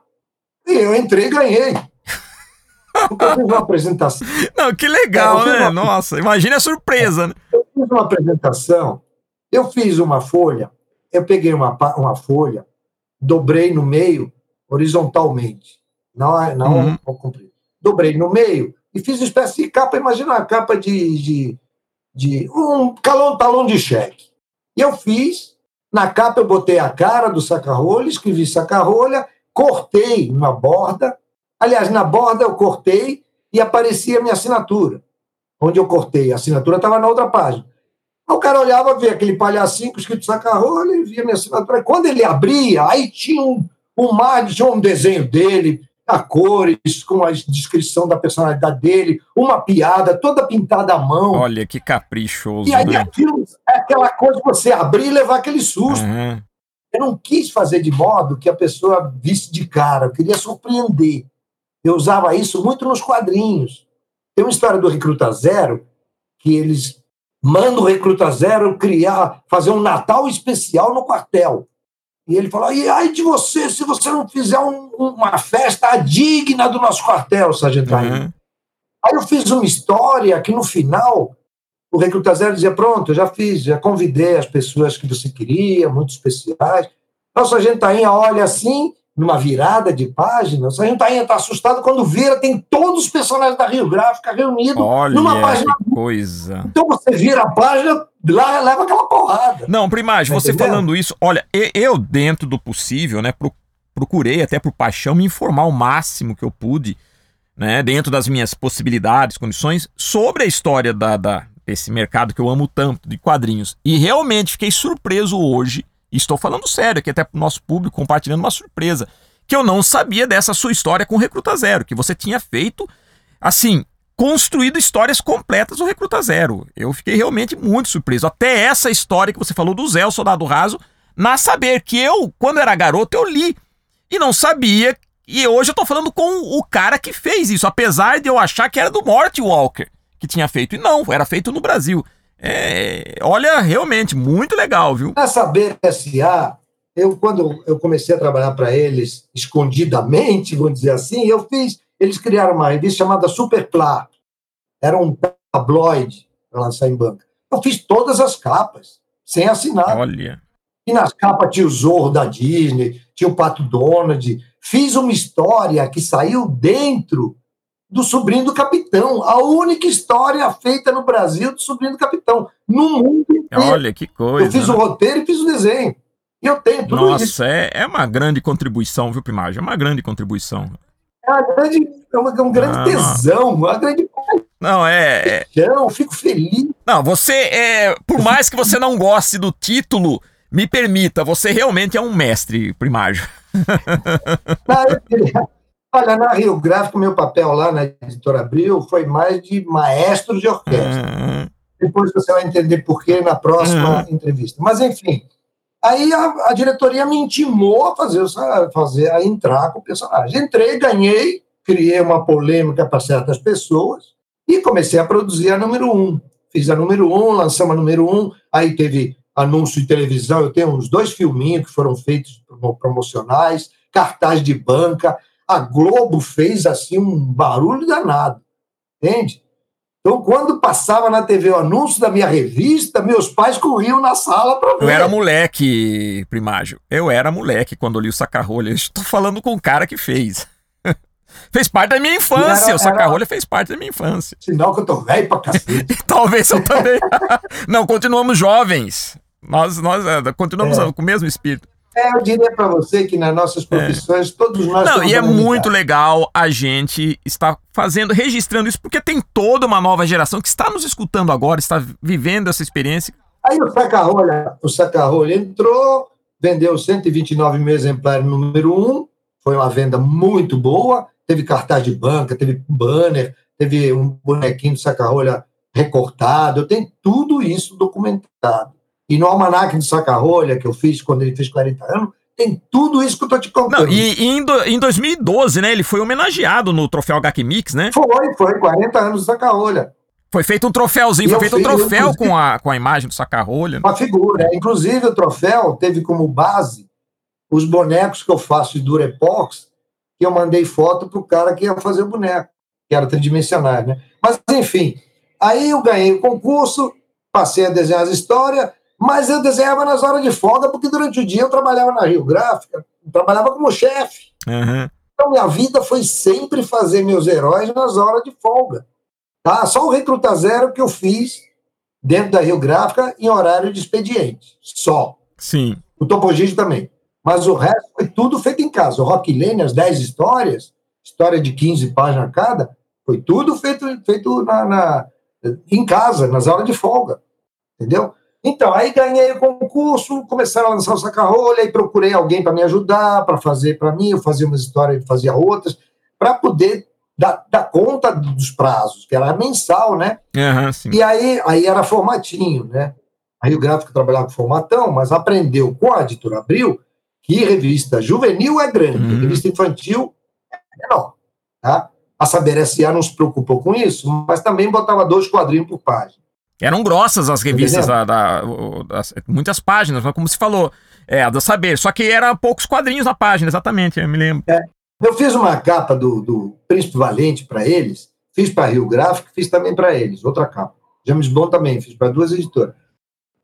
E eu entrei e ganhei. Porque eu fiz uma apresentação. Não, que legal, é, né? Uma... Nossa, imagina a surpresa, né? Eu fiz uma apresentação, eu fiz uma folha eu peguei uma, uma folha, dobrei no meio horizontalmente, não, é, não uhum. comprido. Dobrei no meio e fiz uma espécie de capa, imagina uma capa de, de, de um calão, talão de cheque. E eu fiz, na capa eu botei a cara do saca-rolha, escrevi saca-rolha, cortei uma borda, aliás, na borda eu cortei e aparecia a minha assinatura. Onde eu cortei, a assinatura estava na outra página. O cara olhava, via aquele palhacinho escrito saca-rolha e via minha assinatura. Quando ele abria, aí tinha um, um mar, tinha um desenho dele, a cores, com a descrição da personalidade dele, uma piada toda pintada à mão. Olha que caprichoso. E aí né? aquilo, é aquela coisa de você abrir e levar aquele susto. Uhum. eu não quis fazer de modo que a pessoa visse de cara, eu queria surpreender. Eu usava isso muito nos quadrinhos. Tem uma história do Recruta Zero que eles mandam o Recruta Zero criar, fazer um Natal especial no quartel. E ele falou: e ai de você se você não fizer um, uma festa digna do nosso quartel, Sargento uhum. Aí eu fiz uma história que no final o Recruta Zero dizia: pronto, eu já fiz, já convidei as pessoas que você queria, muito especiais. Então, o Sargento Tainha olha assim numa virada de página, o Sargento Tainha está assustado quando vira, tem todos os personagens da Rio Gráfica reunidos Olha numa página. Coisa. Então você vira a página, lá leva aquela porrada. Não, Primagem, tá você entendendo? falando isso, olha, eu, dentro do possível, né, procurei até por paixão me informar o máximo que eu pude, né, dentro das minhas possibilidades, condições, sobre a história da, da, desse mercado que eu amo tanto, de quadrinhos. E realmente fiquei surpreso hoje estou falando sério aqui até para o nosso público, compartilhando uma surpresa. Que eu não sabia dessa sua história com o Recruta Zero, que você tinha feito, assim, construído histórias completas do Recruta Zero. Eu fiquei realmente muito surpreso. Até essa história que você falou do Zé, o Soldado Raso, na saber que eu, quando era garoto, eu li. E não sabia. E hoje eu tô falando com o cara que fez isso, apesar de eu achar que era do Mort Walker que tinha feito. E não, era feito no Brasil. É, olha, realmente, muito legal, viu? Na Saber SA, eu, quando eu comecei a trabalhar para eles, escondidamente, vamos dizer assim, eu fiz. Eles criaram uma revista chamada Superplá. Era um tabloide para lançar em banca. Eu fiz todas as capas, sem assinar. Olha. E nas capas tinha o Zorro da Disney, tinha o Pato Donald. Fiz uma história que saiu dentro do sobrinho do capitão. A única história feita no Brasil do sobrinho do capitão. No mundo inteiro. Olha que coisa. Eu fiz né? o roteiro e fiz o desenho. E eu tenho tudo Nossa, isso. Nossa, é, é uma grande contribuição, viu, Primagem? É uma grande contribuição. É, uma grande, é, uma, é um grande ah, tesão, uma grande. Não, é. é... Eu fico feliz. Não, você é. Por mais que você não goste do título, me permita, você realmente é um mestre, Primagem. Não, eu Olha, na Rio Gráfico, meu papel lá na editora Abril foi mais de maestro de orquestra. Uhum. Depois você vai entender por quê na próxima uhum. entrevista. Mas, enfim, aí a, a, diretoria me intimou a fazer, a fazer, a entrar com o personagem. Entrei, ganhei, criei uma polêmica para certas pessoas e comecei a produzir a número um. Fiz a número um, lançamos a número um, aí teve anúncio de televisão, eu tenho uns dois filminhos que foram feitos promocionais, cartaz de banca, a Globo fez assim um barulho danado, entende? Então, quando passava na TV o anúncio da minha revista, meus pais corriam na sala para ver. Eu era moleque, primágio. Eu era moleque quando li o Sacarrolha. Estou falando com o cara que fez. fez parte da minha infância. Era, o Sacarrolha era... fez parte da minha infância. Sinal que eu tô velho pra cacete. Talvez eu também. Não, continuamos jovens. Nós, nós é, continuamos é. com o mesmo espírito. É, eu diria para você que nas nossas é. profissões, é. todos nós Não, e é muito legal a gente estar fazendo, registrando isso, porque tem toda uma nova geração que está nos escutando agora, está vivendo essa experiência. Aí o Sacarrolha, o Sacarrolha entrou, vendeu 129 mil exemplares número um, foi uma venda muito boa, teve cartaz de banca, teve banner, teve um bonequinho do Sacarrolha recortado, eu tenho tudo isso documentado. E no Almanac de Saca-Rolha, que eu fiz quando ele fez 40 anos, tem tudo isso que eu tô te contando. Não, e, e em, do, em 2012, né, ele foi homenageado no troféu HQ Mix, né? Foi, foi, 40 anos do Saca-Rolha. Foi feito um troféuzinho, foi feito um troféu com a, com a imagem do Saca-Rolha. Uma figura. Inclusive, o troféu teve como base os bonecos que eu faço de Durepox, que eu mandei foto pro cara que ia fazer o boneco, que era tridimensional, né? Mas, enfim, aí eu ganhei o concurso, passei a desenhar as histórias, mas eu desenhava nas horas de folga, porque durante o dia eu trabalhava na Rio Gráfica, trabalhava como chefe. Uhum. Então, minha vida foi sempre fazer meus heróis nas horas de folga. Tá? Só o Recruta Zero que eu fiz dentro da Rio Gráfica em horário de expediente. Só. Sim. O Topogide também. Mas o resto foi tudo feito em casa. O Rock Lane, as 10 histórias, história de 15 páginas cada, foi tudo feito, feito na, na, em casa, nas horas de folga. Entendeu? Então, aí ganhei o concurso, começaram a lançar o saca-rolha, e procurei alguém para me ajudar, para fazer para mim, eu fazia umas histórias, e fazia outras, para poder dar, dar, conta dos prazos, que era mensal, né? Uhum, e aí, aí era formatinho, né? Aí o gráfico trabalhava com formatão, mas aprendeu com a editora Abril que revista juvenil é grande, uhum. revista infantil é menor. Tá? A Saber S.A. não se preocupou com isso, mas também botava dois quadrinhos por página. Eram grossas as revistas, da, da, das, muitas páginas, como se falou, é, a da Saber, só que eram poucos quadrinhos na página, exatamente, eu me lembro. É, eu fiz uma capa do, do Príncipe Valente para eles, fiz para Rio Gráfico, fiz também para eles, outra capa. James Bond também, fiz para duas editoras.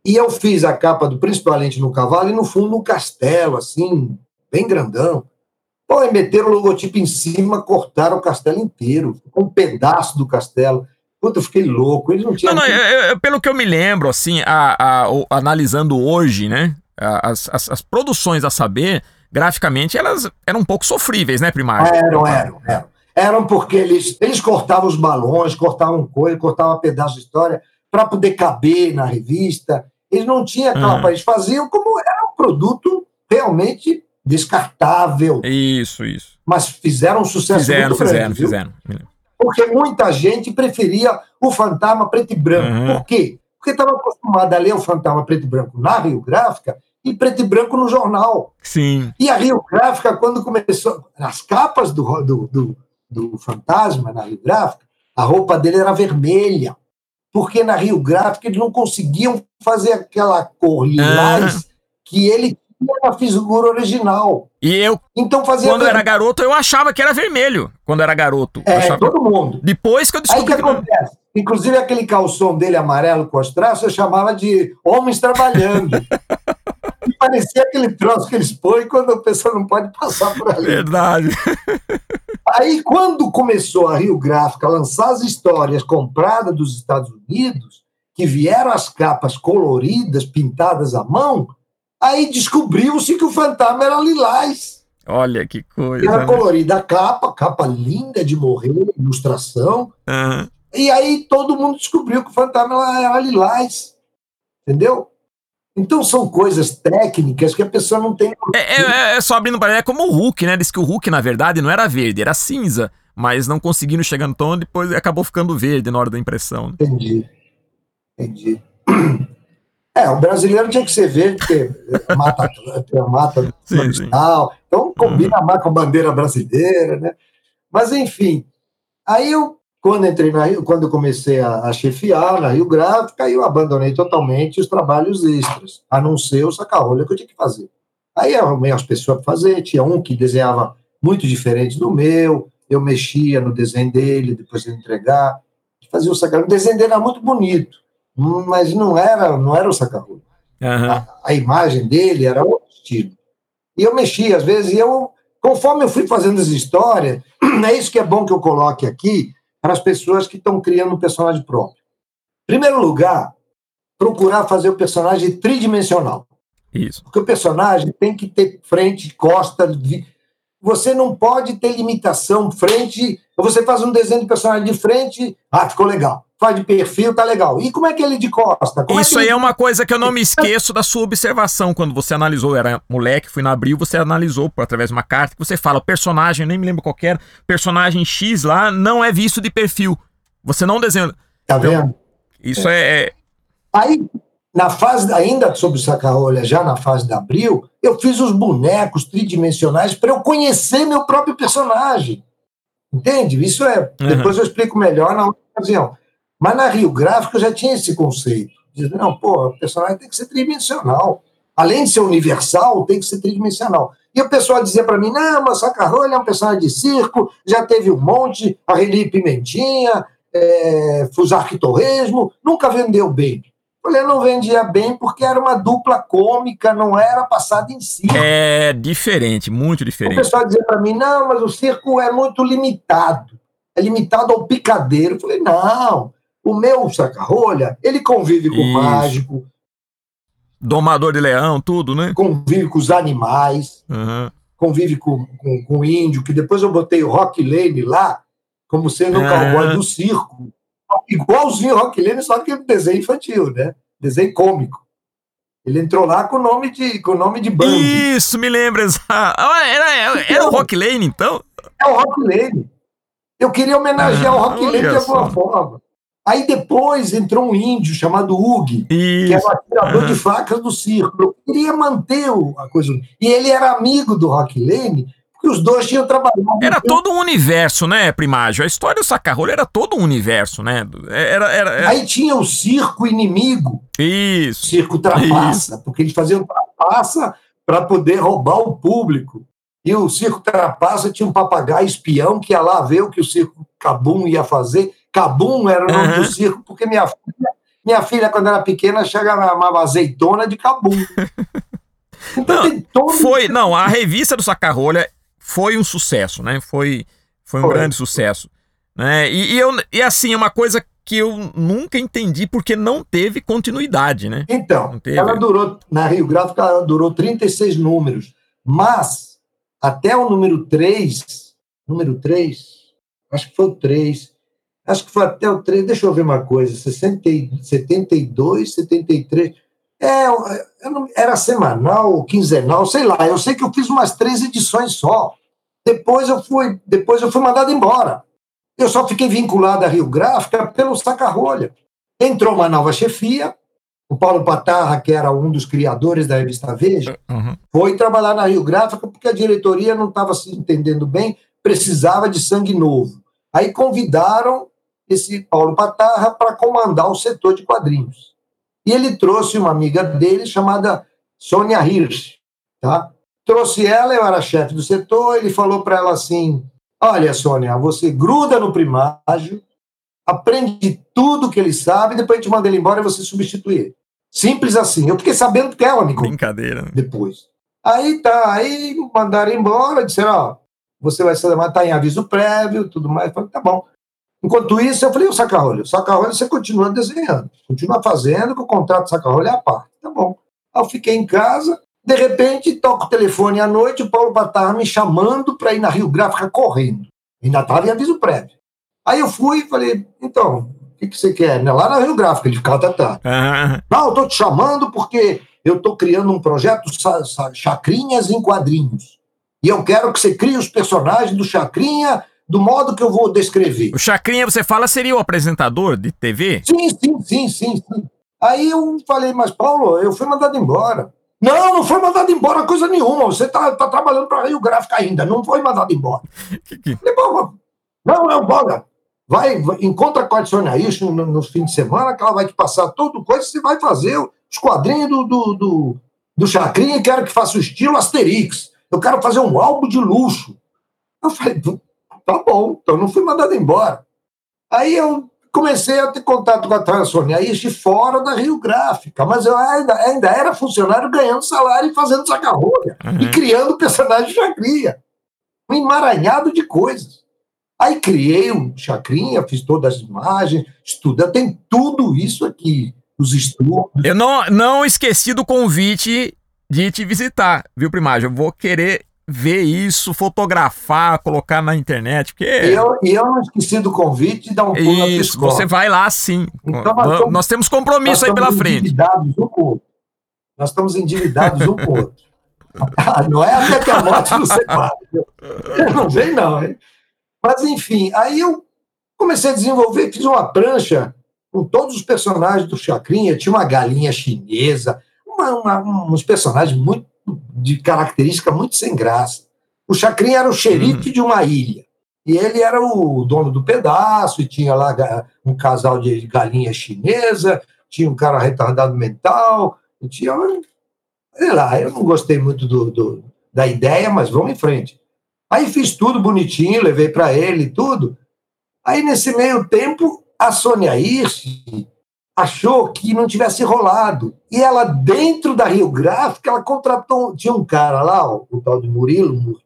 E eu fiz a capa do Príncipe Valente no cavalo e no fundo um castelo, assim, bem grandão. Pô, meteram o logotipo em cima, cortaram o castelo inteiro, um pedaço do castelo. Puta, eu fiquei louco. Eles não tinham. Não, não, é, é, pelo que eu me lembro, assim, a, a, a analisando hoje, né? As, as, as, produções a saber, graficamente, elas eram um pouco sofríveis, né, Primagem? Eram, eram, eram. Eram porque eles, eles cortavam os balões, cortavam coisa, cortavam pedaço de história para poder caber na revista. Eles não tinham aquela. Uhum. Eles faziam como era um produto realmente descartável. Isso, isso. Mas fizeram um sucesso fizeram, muito fizeram, grande. Fizeram, fizeram. Porque muita gente preferia o fantasma preto e branco. Uhum. Por quê? Porque estava acostumado a ler o fantasma preto e branco na Rio Gráfica e preto e branco no jornal. Sim. E a Rio Gráfica, quando começou, nas capas do, do, do, do fantasma na Rio Gráfica, a roupa dele era vermelha. Porque na Rio Gráfica eles não conseguiam fazer aquela cor lilás uhum. que ele na figura original. E eu, então fazia quando era garoto, eu achava que era vermelho. Quando era garoto. É, achava... todo mundo. Depois que eu descobri. Aí que, que acontece? Inclusive aquele calção dele amarelo com as traços, eu chamava de homens trabalhando. e parecia aquele troço que eles põem quando a pessoa não pode passar por ali. Verdade. Aí, quando começou a Rio Gráfica a lançar as histórias compradas dos Estados Unidos, que vieram as capas coloridas, pintadas à mão, Aí descobriu-se que o fantasma era lilás. Olha que coisa. Era né? colorida a capa, capa linda de morrer, ilustração. Uhum. E aí todo mundo descobriu que o fantasma era lilás. Entendeu? Então são coisas técnicas que a pessoa não tem. É, é, é só abrindo para é como o Hulk, né? Diz que o Hulk, na verdade, não era verde, era cinza. Mas não conseguindo chegar no tom, depois acabou ficando verde na hora da impressão. Né? Entendi. Entendi. É, o brasileiro tinha que ser verde, porque mata, mata sim, sim. tal. Então combina uhum. mais com a bandeira brasileira, né? Mas enfim, aí eu quando entrei na Rio, quando eu comecei a, a chefiar na Rio Gráfica, eu abandonei totalmente os trabalhos extras, a não ser o saca-rolha que eu tinha que fazer. Aí eu arrumei as pessoas para fazer, tinha um que desenhava muito diferente do meu, eu mexia no desenho dele, depois de entregar, fazia o saca-rolha. O desenho dele era muito bonito, mas não era, não era o saca-rolha. Uhum. A, a, imagem dele era outro estilo. E eu mexia, às vezes, e eu, conforme eu fui fazendo as histórias, é isso que é bom que eu coloque aqui para as pessoas que estão criando um personagem próprio. Em primeiro lugar, procurar fazer o personagem tridimensional. Isso. Porque o personagem tem que ter frente, costa. Você não pode ter limitação, frente. Você faz um desenho de personagem de frente, ah, ficou legal faz de perfil, tá legal. E como é que ele de costa? Como é Isso é aí ele... é uma coisa que eu não me esqueço da sua observação quando você analisou. Eu era moleque, fui na Abril, você analisou por através de uma carta que você fala, personagem, nem me lembro qual era, personagem X lá não é visto de perfil. Você não desenha. Tá então, vendo? Isso é. é... Aí, na fase, ainda sobre o já na fase da Abril, eu fiz os bonecos tridimensionais para eu conhecer meu próprio personagem. Entende? Isso é. Uhum. Depois eu explico melhor na outra ocasião. Mas na Rio Gráfico já tinha esse conceito. Diz, não, pô, o personagem tem que ser tridimensional. Além de ser universal, tem que ser tridimensional. E o pessoal dizia para mim, não, mas Sacarrolha é um personagem de circo, já teve um monte, a Reli Pimentinha, é, Fusarque Torresmo, nunca vendeu bem. Falei, não vendia bem porque era uma dupla cômica, não era passada em si. É diferente, muito diferente. O pessoal dizia para mim, não, mas o circo é muito limitado. É limitado ao picadeiro. Eu falei, não, o meu saca-rolha, ele convive com o mágico. Domador de leão, tudo, né? Convive com os animais. Uhum. Convive com, com, com, o índio, que depois eu botei o Rock Lane lá, como sendo o cowboy do circo. Igualzinho o Rock Lane, só que desenho infantil, né? Desenho cômico. Ele entrou lá com o nome de, com o nome de banda. Isso, me lembra. Ah, era, era, era o Rock Lane, então? É o Rock Lane. Eu queria homenagear ah, o Rock Lane de alguma forma. Aí depois entrou um índio chamado Hug, que era o atirador uhum. de facas do circo. Eu queria manter a coisa. E ele era amigo do Rock Lane, porque os dois tinham trabalhado. Era todo um universo, né, Primágio? A história do Sacarrolho era todo um universo, né? Era, era, era... Aí tinha o circo inimigo. Isso. O circo trapaça, Isso. porque eles faziam trapaça para poder roubar o público. E o circo trapaça tinha um papagaio espião que ia lá ver o que o circo Cabum ia fazer Cabum era o nome uhum. do circo, porque minha filha, minha filha, quando era pequena, chamava azeitona de Cabum. Então, não. Foi, não, a revista do Sacarrolha foi um sucesso, né? Foi, foi um foi. grande sucesso. Né? E, e, eu, e assim, uma coisa que eu nunca entendi porque não teve continuidade, né? Então, ela durou, na Rio Gráfica, ela durou 36 números, mas até o número 3, número 3, acho que foi o 3, acho que foi até o 3, deixa eu ver uma coisa, 60, 72, 73, é, era semanal, quinzenal, sei lá, eu sei que eu fiz umas três edições só. Depois eu fui, depois eu fui mandado embora. Eu só fiquei vinculado à Rio Gráfica pelo saca-rolha. Entrou uma nova chefia, o Paulo Patarra, que era um dos criadores da revista Veja, uhum. foi trabalhar na Rio Gráfica porque a diretoria não estava se entendendo bem, precisava de sangue novo. Aí convidaram esse Paulo Patarra para comandar o setor de quadrinhos. E ele trouxe uma amiga dele chamada Sônia Hirsch, tá? Trouxe ela, eu era chefe do setor, ele falou para ela assim: "Olha, Sônia, você gruda no primágio, aprende tudo que ele sabe, depois a gente manda ele embora e você substitui ele. Simples assim. Eu fiquei sabendo que ela me Brincadeira. Né? Depois. Aí tá, aí mandaram embora, disseram, ó, você vai ser tá em aviso prévio, tudo mais. Eu falei, tá bom. Enquanto isso, eu falei, o saca-rolho, saca-rolho você continua desenhando, continua fazendo, que o contrato saca-rolho é a parte. Tá bom. Aí eu fiquei em casa, de repente, toco o telefone à noite, o Paulo Batar me chamando para ir na Rio Gráfica correndo. Ainda estava em aviso prévio. Aí eu fui e falei, então, o que, que você quer? Lá na Rio Gráfica, ele ficava tratando. Uhum. Não, eu estou te chamando porque eu estou criando um projeto Chacrinhas em quadrinhos. E eu quero que você crie os personagens do Chacrinha do modo que eu vou descrever. O Chacrinha, você fala, seria o apresentador de TV? Sim, sim, sim, sim, sim. Aí eu falei, mas Paulo, eu fui mandado embora. Não, não foi mandado embora coisa nenhuma. Você está tá trabalhando para Rio Gráfica ainda, não foi mandado embora. falei, Pô, não, não, bora. Vai, vai, encontra com a Sônia isso no, no, fim de semana, que ela vai te passar tudo coisa, você vai fazer os quadrinhos do, do, do, do Chacrinha e quero que faça o estilo Asterix. Eu quero fazer um álbum de luxo. Eu falei, tá bom, então não fui mandado embora. Aí eu comecei a ter contato com a Transônia de fora da Rio Gráfica, mas eu ainda, ainda era funcionário ganhando salário e fazendo saca-rolha, uhum. e criando personagem de chacrinha. Um emaranhado de coisas. Aí criei um chacrinha, fiz todas as imagens, estuda, tem tudo isso aqui, os estudos. Eu não, não esqueci do convite de te visitar, viu, Primagem? Eu vou querer ver isso, fotografar, colocar na internet. Porque... E eu, eu não esqueci do convite de dar um pulo Isso, você vai lá sim. Então, nós, estamos, nós temos compromisso nós aí pela frente. Um com nós estamos endividados um com o outro. Ah, não é até que a morte nos separe. Não vem, não, hein? Mas, enfim, aí eu comecei a desenvolver, fiz uma prancha com todos os personagens do Chacrinha. Tinha uma galinha chinesa, uma, uma, uns personagens muito de característica muito sem graça. O Chacrinha era o xerife uhum. de uma ilha. E ele era o dono do pedaço, e tinha lá um casal de galinha chinesa, tinha um cara retardado mental, tinha. Sei lá, eu não gostei muito do, do da ideia, mas vamos em frente. Aí fiz tudo bonitinho, levei para ele tudo. Aí, nesse meio tempo, a Sônia Hirsch achou que não tivesse rolado. E ela, dentro da Rio Gráfica, ela contratou, tinha um cara lá, o, o tal de Murilo,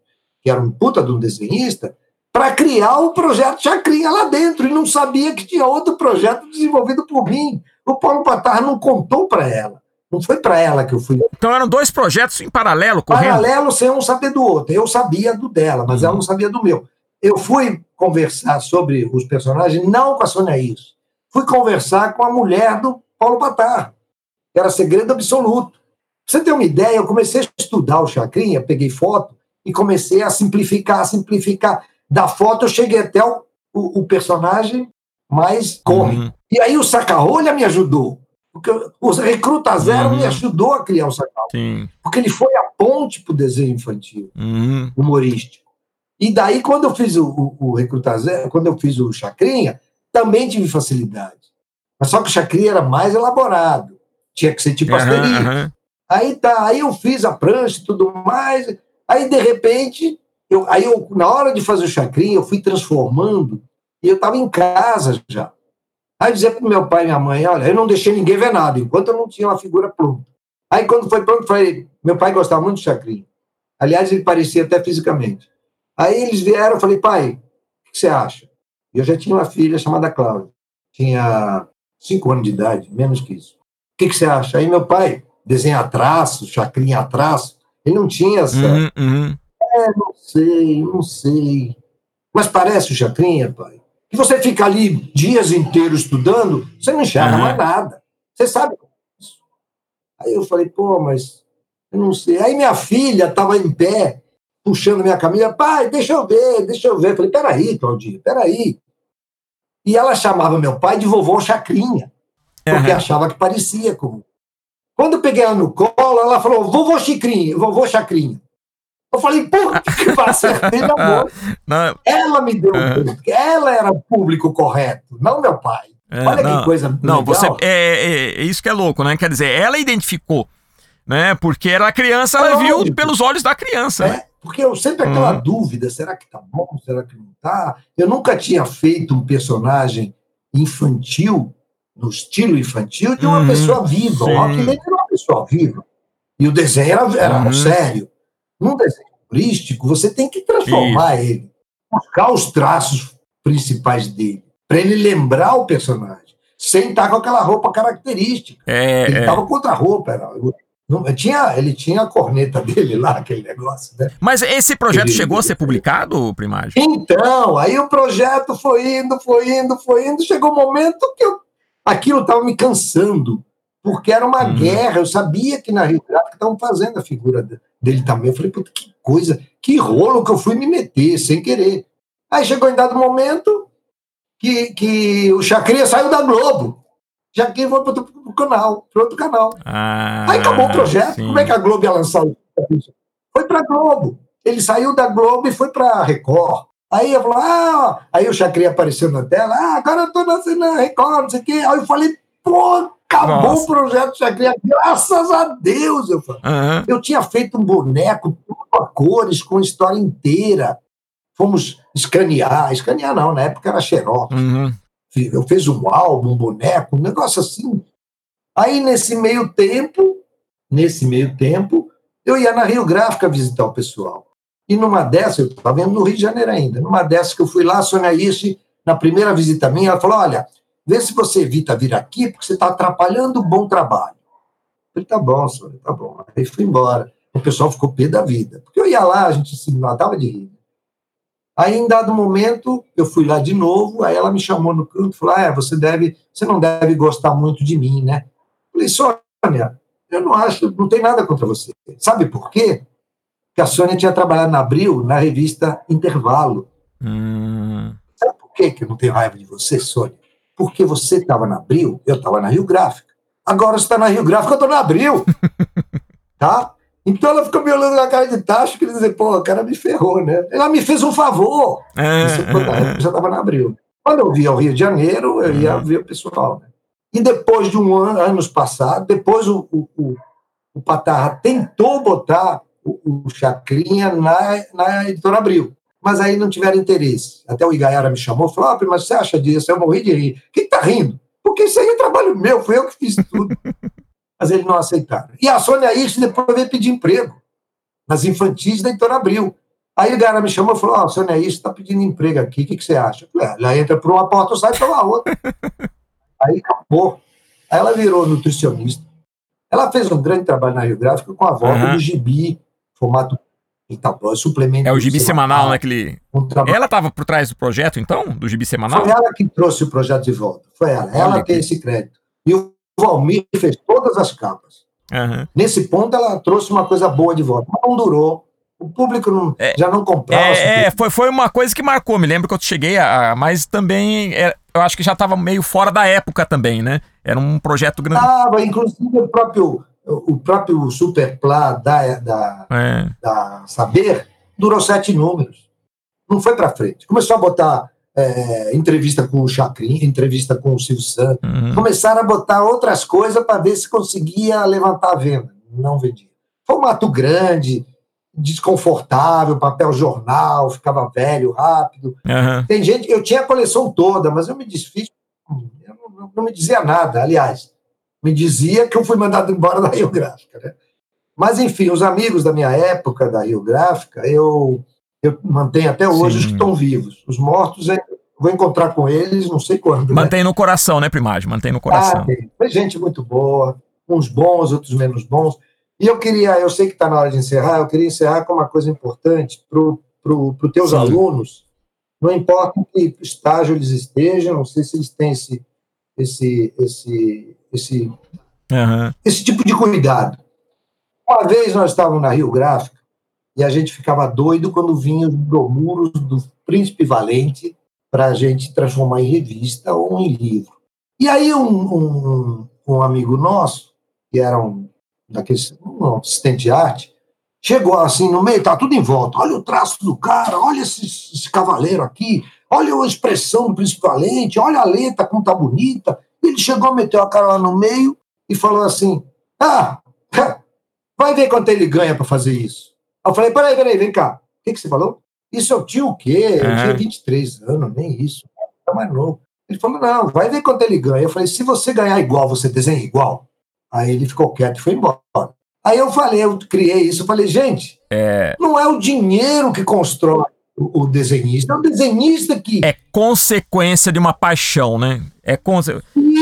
que era um puta de um desenhista, para criar o projeto Chacrinha lá dentro, e não sabia que tinha outro projeto desenvolvido por mim. O Paulo Patar não contou para ela. Não foi para ela que eu fui. Então eram dois projetos em paralelo, correndo? Paralelo sem um saber do outro. Eu sabia do dela, mas ela não sabia do meu. Eu fui conversar sobre os personagens, não com a Sônia Isso fui conversar com a mulher do Paulo Patar, que era segredo absoluto. Pra você ter uma ideia, eu comecei a estudar o Chacrinha, peguei foto e comecei a simplificar, a simplificar. Da foto eu cheguei até o, o, o personagem mais cômico. Uhum. E aí o saca-rolha me ajudou. Porque o Recruta Zero uhum. me ajudou a criar o saca-rolha. Porque ele foi a ponte para o desenho infantil, uhum. humorístico. E daí, quando eu fiz o, o, o Recruta Zero, quando eu fiz o Chacrinha, também tive facilidade. Mas só que o Chacrinha era mais elaborado. Tinha que ser tipo uhum, asterisco. Aí tá, aí eu fiz a prancha e tudo mais. Aí, de repente, eu, aí eu, na hora de fazer o chacrinha, eu fui transformando e eu estava em casa já. Aí dizia para meu pai e minha mãe, olha, eu não deixei ninguém ver nada, enquanto eu não tinha uma figura pronta. Aí quando foi pronto, falei, meu pai gostava muito de chacrinha. Aliás, ele parecia até fisicamente. Aí eles vieram, eu falei, pai, o que você acha? Eu já tinha uma filha chamada Cláudia, tinha cinco anos de idade, menos que isso. O que, que você acha? Aí meu pai desenha traço, chacrinha traço, ele não tinha essa. Uhum, uhum. É, não sei, não sei. Mas parece o chacrinha, pai. Que você fica ali dias inteiros estudando, você não enxerga uhum. mais nada. Você sabe isso. Aí eu falei, pô, mas eu não sei. Aí minha filha estava em pé, puxando minha camisa, pai, deixa eu ver, deixa eu ver. Eu falei, peraí, Claudinha, peraí. E ela chamava meu pai de vovô Chacrinha, porque uhum. achava que parecia com. Quando eu peguei ela no colo, ela falou, vovô Chicrinha, vovô Chacrinha. Eu falei, por que vai acertei na boca? Ela me deu uhum. ela era o público correto, não meu pai. É, Olha não, que coisa Não, legal. você é, é, é, isso que é louco, né? Quer dizer, ela identificou, né? Porque era criança, ela viu pelos olhos da criança. É, né? Porque eu sempre aquela uhum. dúvida, será que tá bom, será que não tá? Eu nunca tinha feito um personagem infantil, no estilo infantil, de uma uhum, pessoa viva. Sim. O Rock era uma pessoa viva. E o desenho era, era uhum. sério. Num desenho humorístico, você tem que transformar Isso. ele, buscar os traços principais dele, para ele lembrar o personagem, sem estar com aquela roupa característica. É, ele estava é. com outra roupa. Era, não, tinha, ele tinha a corneta dele lá, aquele negócio, né? Mas esse projeto ele, chegou a ser publicado, Primagem? Então, aí o projeto foi indo, foi indo, foi indo, chegou um momento que eu, aquilo estava me cansando, porque era uma hum. guerra, eu sabia que na Rio Gráfica estavam fazendo a figura dele também. Eu falei, puta, que coisa, que rolo que eu fui me meter, sem querer. Aí chegou em dado momento que, que o Chacrinha saiu da Globo. Chacrinha foi para outro canal, para outro canal. Ah, Aí acabou o projeto. Sim. Como é que a Globo ia lançar o Foi para a Globo. Ele saiu da Globo e foi para a Record. Aí eu falei, ah, aí o Chacrinha apareceu na tela, ah, agora eu tô na Record, não sei o quê. Aí eu falei, pô, Acabou Nossa. o projeto Chacrinha, graças a Deus. Eu, uhum. eu tinha feito um boneco, tudo a cores, com a história inteira. Fomos escanear, escanear não, na época era xerox. Uhum. Eu fiz um álbum, um boneco, um negócio assim. Aí, nesse meio tempo, nesse meio tempo, eu ia na Rio Gráfica visitar o pessoal. E numa dessas, eu estava vendo no Rio de Janeiro ainda, numa dessas que eu fui lá, a Sônia Ishi, na primeira visita minha, ela falou: olha, Vê se você evita vir aqui, porque você está atrapalhando o bom trabalho. Eu falei, tá bom, senhor, tá bom. Aí fui embora. O pessoal ficou pé da vida. Porque eu ia lá, a gente se matava de rir. Aí, em dado momento, eu fui lá de novo, aí ela me chamou no canto e falou: ah, você deve, você não deve gostar muito de mim, né? Eu falei, Sônia, eu não acho, não tem nada contra você. Sabe por quê? Porque a Sônia tinha trabalhado na Abril, na revista Intervalo. Hum. Sabe por quê que eu não tenho raiva de você, Sônia? porque você estava na Abril, eu estava na Rio Gráfica. Agora você está na Rio Gráfica, eu estou na Abril. tá? Então ela ficou me olhando na cara de tacho, querendo dizer, pô, o cara me ferrou, né? Ela me fez um favor. É, Isso, é, já estava na Abril. Quando eu via o Rio de Janeiro, eu ia uhum. ver o pessoal. Né? E depois de um ano, anos passados, depois o, o, o, o Patarra tentou botar o, o Chacrinha na, na editora Abril mas aí não tiveram interesse. Até o Igaiara me chamou e falou: ah, mas você acha disso? Eu morri de rir. Quem está rindo? Porque isso aí é trabalho meu, fui eu que fiz tudo. mas eles não aceitaram. E a Sônia Ix depois veio pedir emprego nas infantis da Heitor Abril. Aí o Igaiara me chamou e falou: Ó, oh, Sônia Ix está pedindo emprego aqui, o que, que você acha? Eu falei, ah, ela entra por uma porta, sai pela outra. aí acabou. Aí ela virou nutricionista. Ela fez um grande trabalho na Rio Gráfica com a volta uhum. do gibi, formato então, é suplemento. É o gibi semanal, né? Aquele... Um ela estava por trás do projeto, então? Do gibi semanal? Foi ela que trouxe o projeto de volta. Foi ela. Olha ela que... tem esse crédito. E o Valmir fez todas as capas. Uhum. Nesse ponto, ela trouxe uma coisa boa de volta. Mas não durou. O público não, é, já não comprava. É, é foi, foi uma coisa que marcou. Me lembro que eu cheguei a. Mas também. É, eu acho que já estava meio fora da época também, né? Era um projeto grande. Estava, inclusive o próprio, o próprio Superplá da, da, é. da Saber durou sete números. Não foi para frente. Começou a botar é, entrevista com o Chacrin, entrevista com o Silvio Santos. Uhum. Começaram a botar outras coisas para ver se conseguia levantar a venda. Não vendia. Formato grande, desconfortável, papel jornal, ficava velho rápido. Uhum. Tem gente, eu tinha a coleção toda, mas eu me desfiz, eu não, não, me dizia nada, aliás, me dizia que eu fui mandado embora da Rio Gráfica, né? Mas, enfim, os amigos da minha época da Rio Gráfica, eu, eu mantenho até hoje Sim. os que estão vivos. Os mortos, eu vou encontrar com eles, não sei quando. Né? Mantém né? no coração, né, Primagem? Mantém no coração. Ah, Foi gente muito boa, uns bons, outros menos bons. E eu queria, eu sei que está na hora de encerrar, eu queria encerrar com uma coisa importante para os teus Sim. alunos, não importa em que estágio eles estejam, não sei se eles têm esse, esse, esse, esse, uhum. esse tipo de cuidado. Uma vez nós estávamos na Rio Gráfica e a gente ficava doido quando vinham os bromuros do Príncipe Valente para a gente transformar em revista ou em livro. E aí um, um, um amigo nosso, que era um daquele um assistente de arte, chegou assim no meio, tá tudo em volta. Olha o traço do cara, olha esse, esse cavaleiro aqui, olha a expressão do príncipe valente, olha a letra como tá bonita. Ele chegou, meteu a cara lá no meio e falou assim: Ah, vai ver quanto ele ganha para fazer isso. Eu falei: Peraí, peraí, vem cá. O que, que você falou? Isso eu tinha o quê? Eu tinha 23 anos, nem isso. Tá mais novo. Ele falou: Não, vai ver quanto ele ganha. Eu falei: Se você ganhar igual, você desenha igual. Aí ele ficou quieto e foi embora. Aí eu falei, eu criei isso, eu falei, gente, é... não é o dinheiro que constrói o, o desenhista, é o desenhista que. É consequência de uma paixão, né? É conse...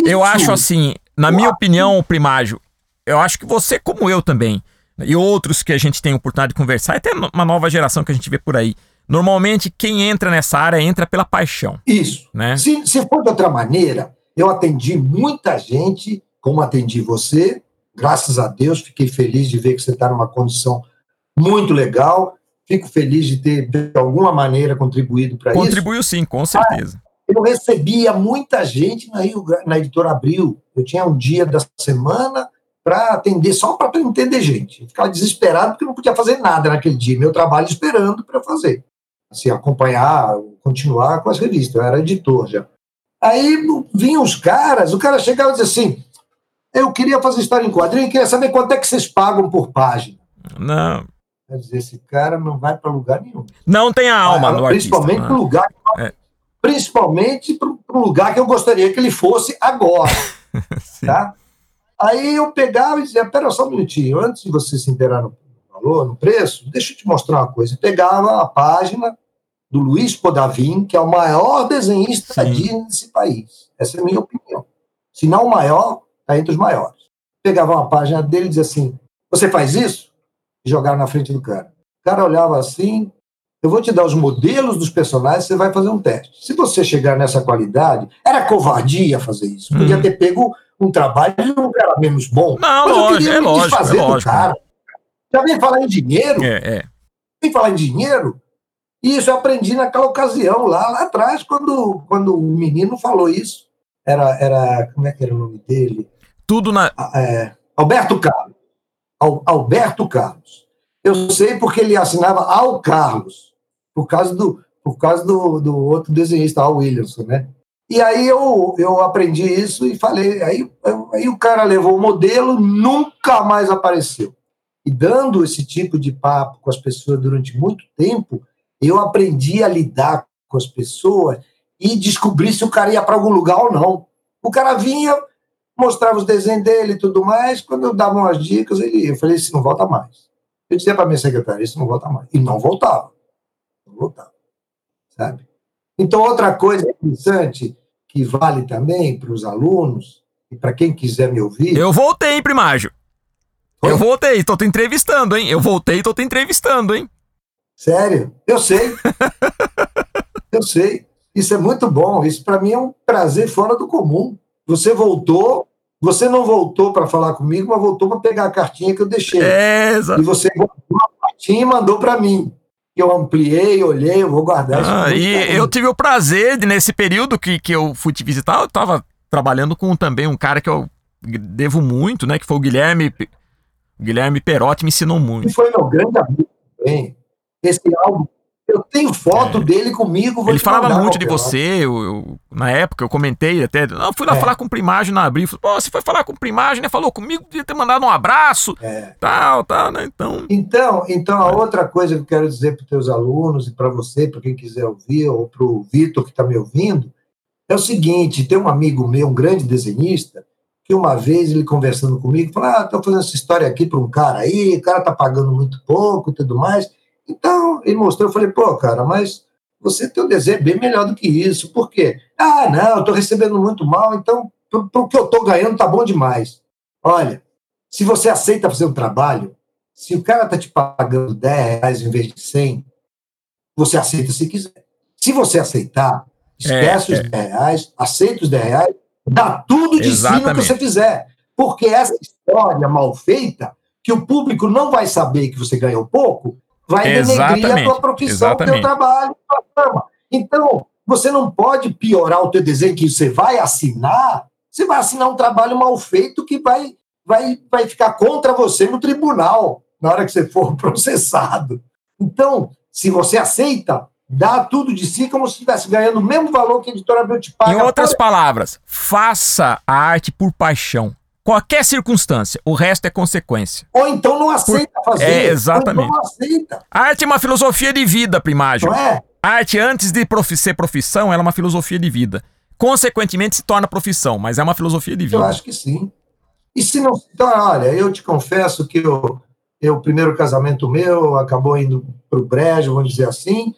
Eu acho assim, na minha opinião, primágio, eu acho que você, como eu também, e outros que a gente tem oportunidade de conversar, até uma nova geração que a gente vê por aí. Normalmente, quem entra nessa área entra pela paixão. Isso. Né? Se, se for de outra maneira, eu atendi muita gente como atendi você. Graças a Deus, fiquei feliz de ver que você está numa condição muito legal. Fico feliz de ter, de alguma maneira, contribuído para isso. Contribuiu sim, com certeza. Ah, eu recebia muita gente na, na editora Abril. Eu tinha um dia da semana para atender, só para entender gente. Eu ficava desesperado porque não podia fazer nada naquele dia. Meu trabalho esperando para fazer. Assim, acompanhar, continuar com as revistas. Eu era editor já. Aí vinham os caras, o cara chegava e dizia assim: eu queria fazer história em quadrinho e queria saber quanto é que vocês pagam por página. Não. Quer dizer, esse cara não vai para lugar nenhum. Não tem a alma ah, do Principalmente para o lugar. É. Principalmente para o lugar que eu gostaria que ele fosse agora. tá? Aí eu pegava e dizia: pera só um minutinho, antes de você se inteirar no valor, no preço, deixa eu te mostrar uma coisa. Eu pegava a página do Luiz Podavin, que é o maior desenhista Sim. Disney desse país. Essa é a minha opinião. Se não o maior, está entre os maiores. Pegava uma página dele e dizia assim: Você faz isso? E jogava na frente do cara. O cara olhava assim: Eu vou te dar os modelos dos personagens, você vai fazer um teste. Se você chegar nessa qualidade, era covardia fazer isso. Podia hum. ter pego um trabalho de um cara menos bom. Não, mas lógico, é lógico, é lógico. cara. Já vem falar em dinheiro? É, é. Vem falar em dinheiro? E isso eu aprendi naquela ocasião, lá, lá atrás, quando, quando o menino falou isso. Era, era. Como é que era o nome dele? Tudo na. Ah, é, Alberto Carlos. Al, Alberto Carlos. Eu sei porque ele assinava ao Carlos, por causa do, por causa do, do outro desenhista, Al Williamson, né? E aí eu, eu aprendi isso e falei. Aí, aí o cara levou o modelo, nunca mais apareceu. E dando esse tipo de papo com as pessoas durante muito tempo, eu aprendi a lidar com as pessoas e descobrir se o cara ia para algum lugar ou não. O cara vinha, mostrava os desenhos dele e tudo mais. Quando eu dava umas dicas, ele Eu falei, isso não volta mais. Eu dizia para minha secretária, isso não volta mais. E não voltava. Não voltava. Sabe? Então, outra coisa interessante que vale também para os alunos e para quem quiser me ouvir. Eu voltei, primágio. Oi? Eu voltei, estou te entrevistando, hein? Eu voltei e estou te entrevistando, hein? Sério? Eu sei. eu sei. Isso é muito bom. Isso para mim é um prazer fora do comum. Você voltou, você não voltou para falar comigo, mas voltou para pegar a cartinha que eu deixei. É, exato. E você voltou a cartinha e mandou para mim. Que eu ampliei, olhei, eu vou guardar ah, isso. E eu tive o prazer de, nesse período que, que eu fui te visitar, eu estava trabalhando com também um cara que eu devo muito, né? Que foi o Guilherme. Guilherme Perotti me ensinou muito. E foi meu grande amigo também. Esse álbum eu tenho foto é. dele comigo. Ele falava muito de você, eu, eu, na época eu comentei até. Eu fui lá é. falar com o Primagem na Abril. Pô, você foi falar com o Primagem, né? Falou comigo, devia ter mandado um abraço, é. tal, tal, né? Então. Então, então a outra coisa que eu quero dizer para os teus alunos e para você, para quem quiser ouvir, ou para o Vitor que está me ouvindo, é o seguinte: tem um amigo meu, um grande desenhista, que uma vez ele conversando comigo, falou: Ah, estou fazendo essa história aqui para um cara aí, o cara está pagando muito pouco e tudo mais. Então, ele mostrou, eu falei, pô, cara, mas você tem um desenho bem melhor do que isso. Por quê? Ah, não, eu estou recebendo muito mal, então, para o que eu estou ganhando, tá bom demais. Olha, se você aceita fazer um trabalho, se o cara está te pagando 10 reais em vez de 100, você aceita se quiser. Se você aceitar, esquece é, os 10 é. reais, aceita os 10 reais, dá tudo de Exatamente. cima que você fizer. Porque essa história mal feita, que o público não vai saber que você ganhou pouco, vai denegrir a tua profissão, o teu trabalho, tua fama. Então, você não pode piorar o teu desenho que você vai assinar, você vai assinar um trabalho mal feito que vai, vai, vai ficar contra você no tribunal, na hora que você for processado. Então, se você aceita, dá tudo de si como se estivesse ganhando o mesmo valor que a editora Abril te paga. Em outras por... palavras, faça a arte por paixão. Qualquer circunstância, o resto é consequência. Ou então não aceita fazer. É, exatamente. Ou então não aceita. Arte é uma filosofia de vida, primagem. Não é? Arte, antes de prof... ser profissão, ela é uma filosofia de vida. Consequentemente, se torna profissão, mas é uma filosofia de vida. Eu acho que sim. E se não. Então, olha, eu te confesso que eu, eu, o primeiro casamento meu acabou indo para o brejo, vamos dizer assim,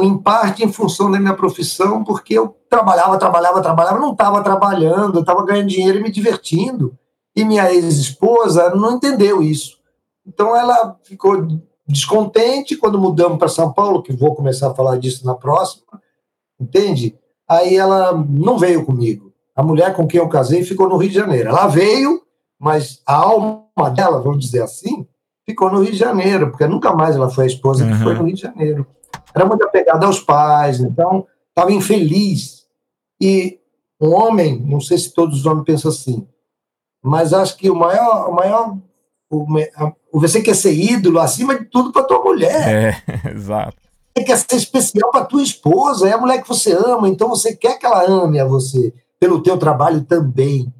em parte em função da minha profissão, porque eu trabalhava, trabalhava, trabalhava, não estava trabalhando, estava ganhando dinheiro e me divertindo. E minha ex-esposa não entendeu isso. Então ela ficou descontente quando mudamos para São Paulo, que vou começar a falar disso na próxima, entende? Aí ela não veio comigo. A mulher com quem eu casei ficou no Rio de Janeiro. Ela veio, mas a alma dela, vamos dizer assim, ficou no Rio de Janeiro, porque nunca mais ela foi a esposa uhum. que foi no Rio de Janeiro. Era muito apegada aos pais, então estava infeliz. E um homem, não sei se todos os homens pensam assim, mas acho que o maior, o maior o, você quer ser ídolo acima de tudo para tua mulher. É, exato. Você quer ser especial para tua esposa, é a mulher que você ama, então você quer que ela ame a você pelo teu trabalho também,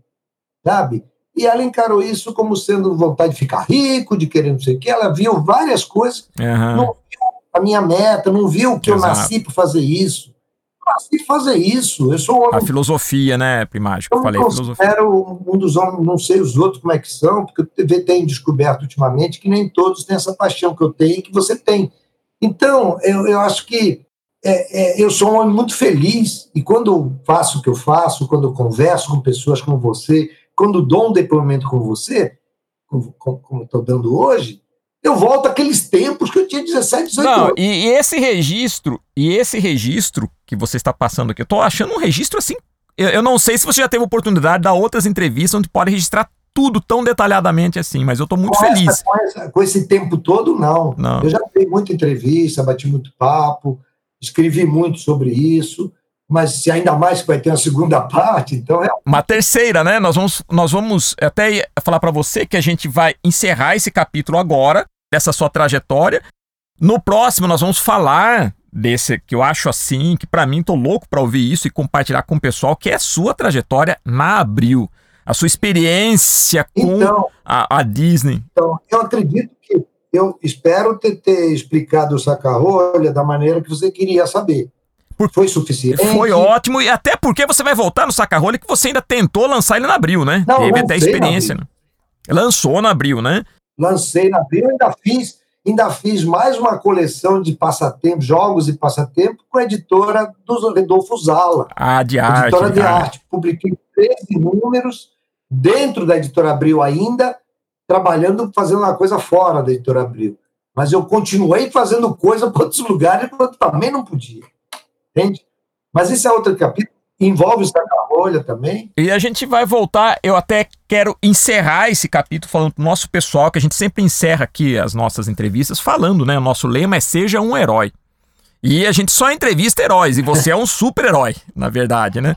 sabe? E ela encarou isso como sendo vontade de ficar rico, de querer não sei o que. Ela viu várias coisas, uhum. não viu a minha meta, não viu que Exato. eu nasci para fazer isso nasci fazer isso. Eu sou um homem. A filosofia, né, Primágio? Eu falei filosofia. um dos homens, não sei os outros como é que são, porque eu tenho descoberto ultimamente que nem todos têm essa paixão que eu tenho e que você tem. Então, eu, eu acho que é, é, eu sou um homem muito feliz e quando faço o que eu faço, quando eu converso com pessoas como você, quando dou um depoimento com você, como, como estou dando hoje, eu volto àqueles tempos que eu tinha 17, 18 não, anos. E, e, esse registro, e esse registro que você está passando aqui, eu tô achando um registro assim. Eu, eu não sei se você já teve oportunidade de dar outras entrevistas onde pode registrar tudo tão detalhadamente assim, mas eu estou muito com feliz. Essa, com, essa, com, esse tempo todo, não. não. Eu já dei muita entrevista, bati muito papo, escrevi muito sobre isso, mas ainda mais que vai ter uma segunda parte, então é. Uma terceira, né? Nós vamos, nós vamos até falar para você que a gente vai encerrar esse capítulo agora, dessa sua trajetória. No próximo, nós vamos falar desse que eu acho assim, que para mim tô louco para ouvir isso e compartilhar com o pessoal, que é a sua trajetória na Abril, a sua experiência com então, a, a, Disney. Então, eu acredito que eu espero ter, ter explicado o saca-rolha da maneira que você queria saber. Foi suficiente. Foi ótimo, e até porque você vai voltar no saca-rolha que você ainda tentou lançar ele na Abril, né? Não, Teve até experiência. Né? Lançou na Abril, né? Lancei na Abril, ainda fiz Ainda fiz mais uma coleção de passatempos, jogos e passatempos, com a editora do Redolfo Zala. Ah, de arte. Editora de, de arte. arte. Publiquei 13 números dentro da editora Abril ainda, trabalhando, fazendo uma coisa fora da editora Abril. Mas eu continuei fazendo coisa para outros lugares quando também não podia. Entende? Mas esse é outro capítulo. envolve saca-rolha também. E a gente vai voltar, eu até quero encerrar esse capítulo falando pro nosso pessoal, que a gente sempre encerra aqui as nossas entrevistas falando, né? O nosso lema é seja um herói. E a gente só entrevista heróis, e você é um super-herói, na verdade, né?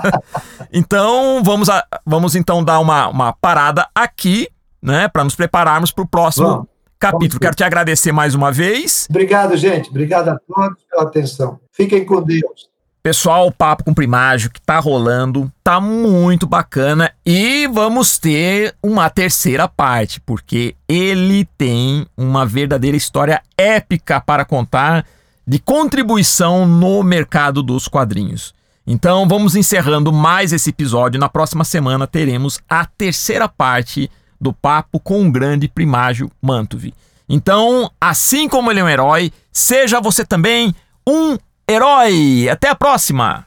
então, vamos, a, vamos então dar uma, uma parada aqui, né? Para nos prepararmos para o próximo vamos, capítulo. Quero te agradecer mais uma vez. Obrigado, gente. Obrigado a todos pela atenção. Fiquem com Deus. Pessoal, o papo com Primágio que tá rolando, tá muito bacana e vamos ter uma terceira parte, porque ele tem uma verdadeira história épica para contar de contribuição no mercado dos quadrinhos. Então, vamos encerrando mais esse episódio. Na próxima semana teremos a terceira parte do papo com o grande Primágio Mantovi. Então, assim como ele é um herói, seja você também um herói. Até a próxima!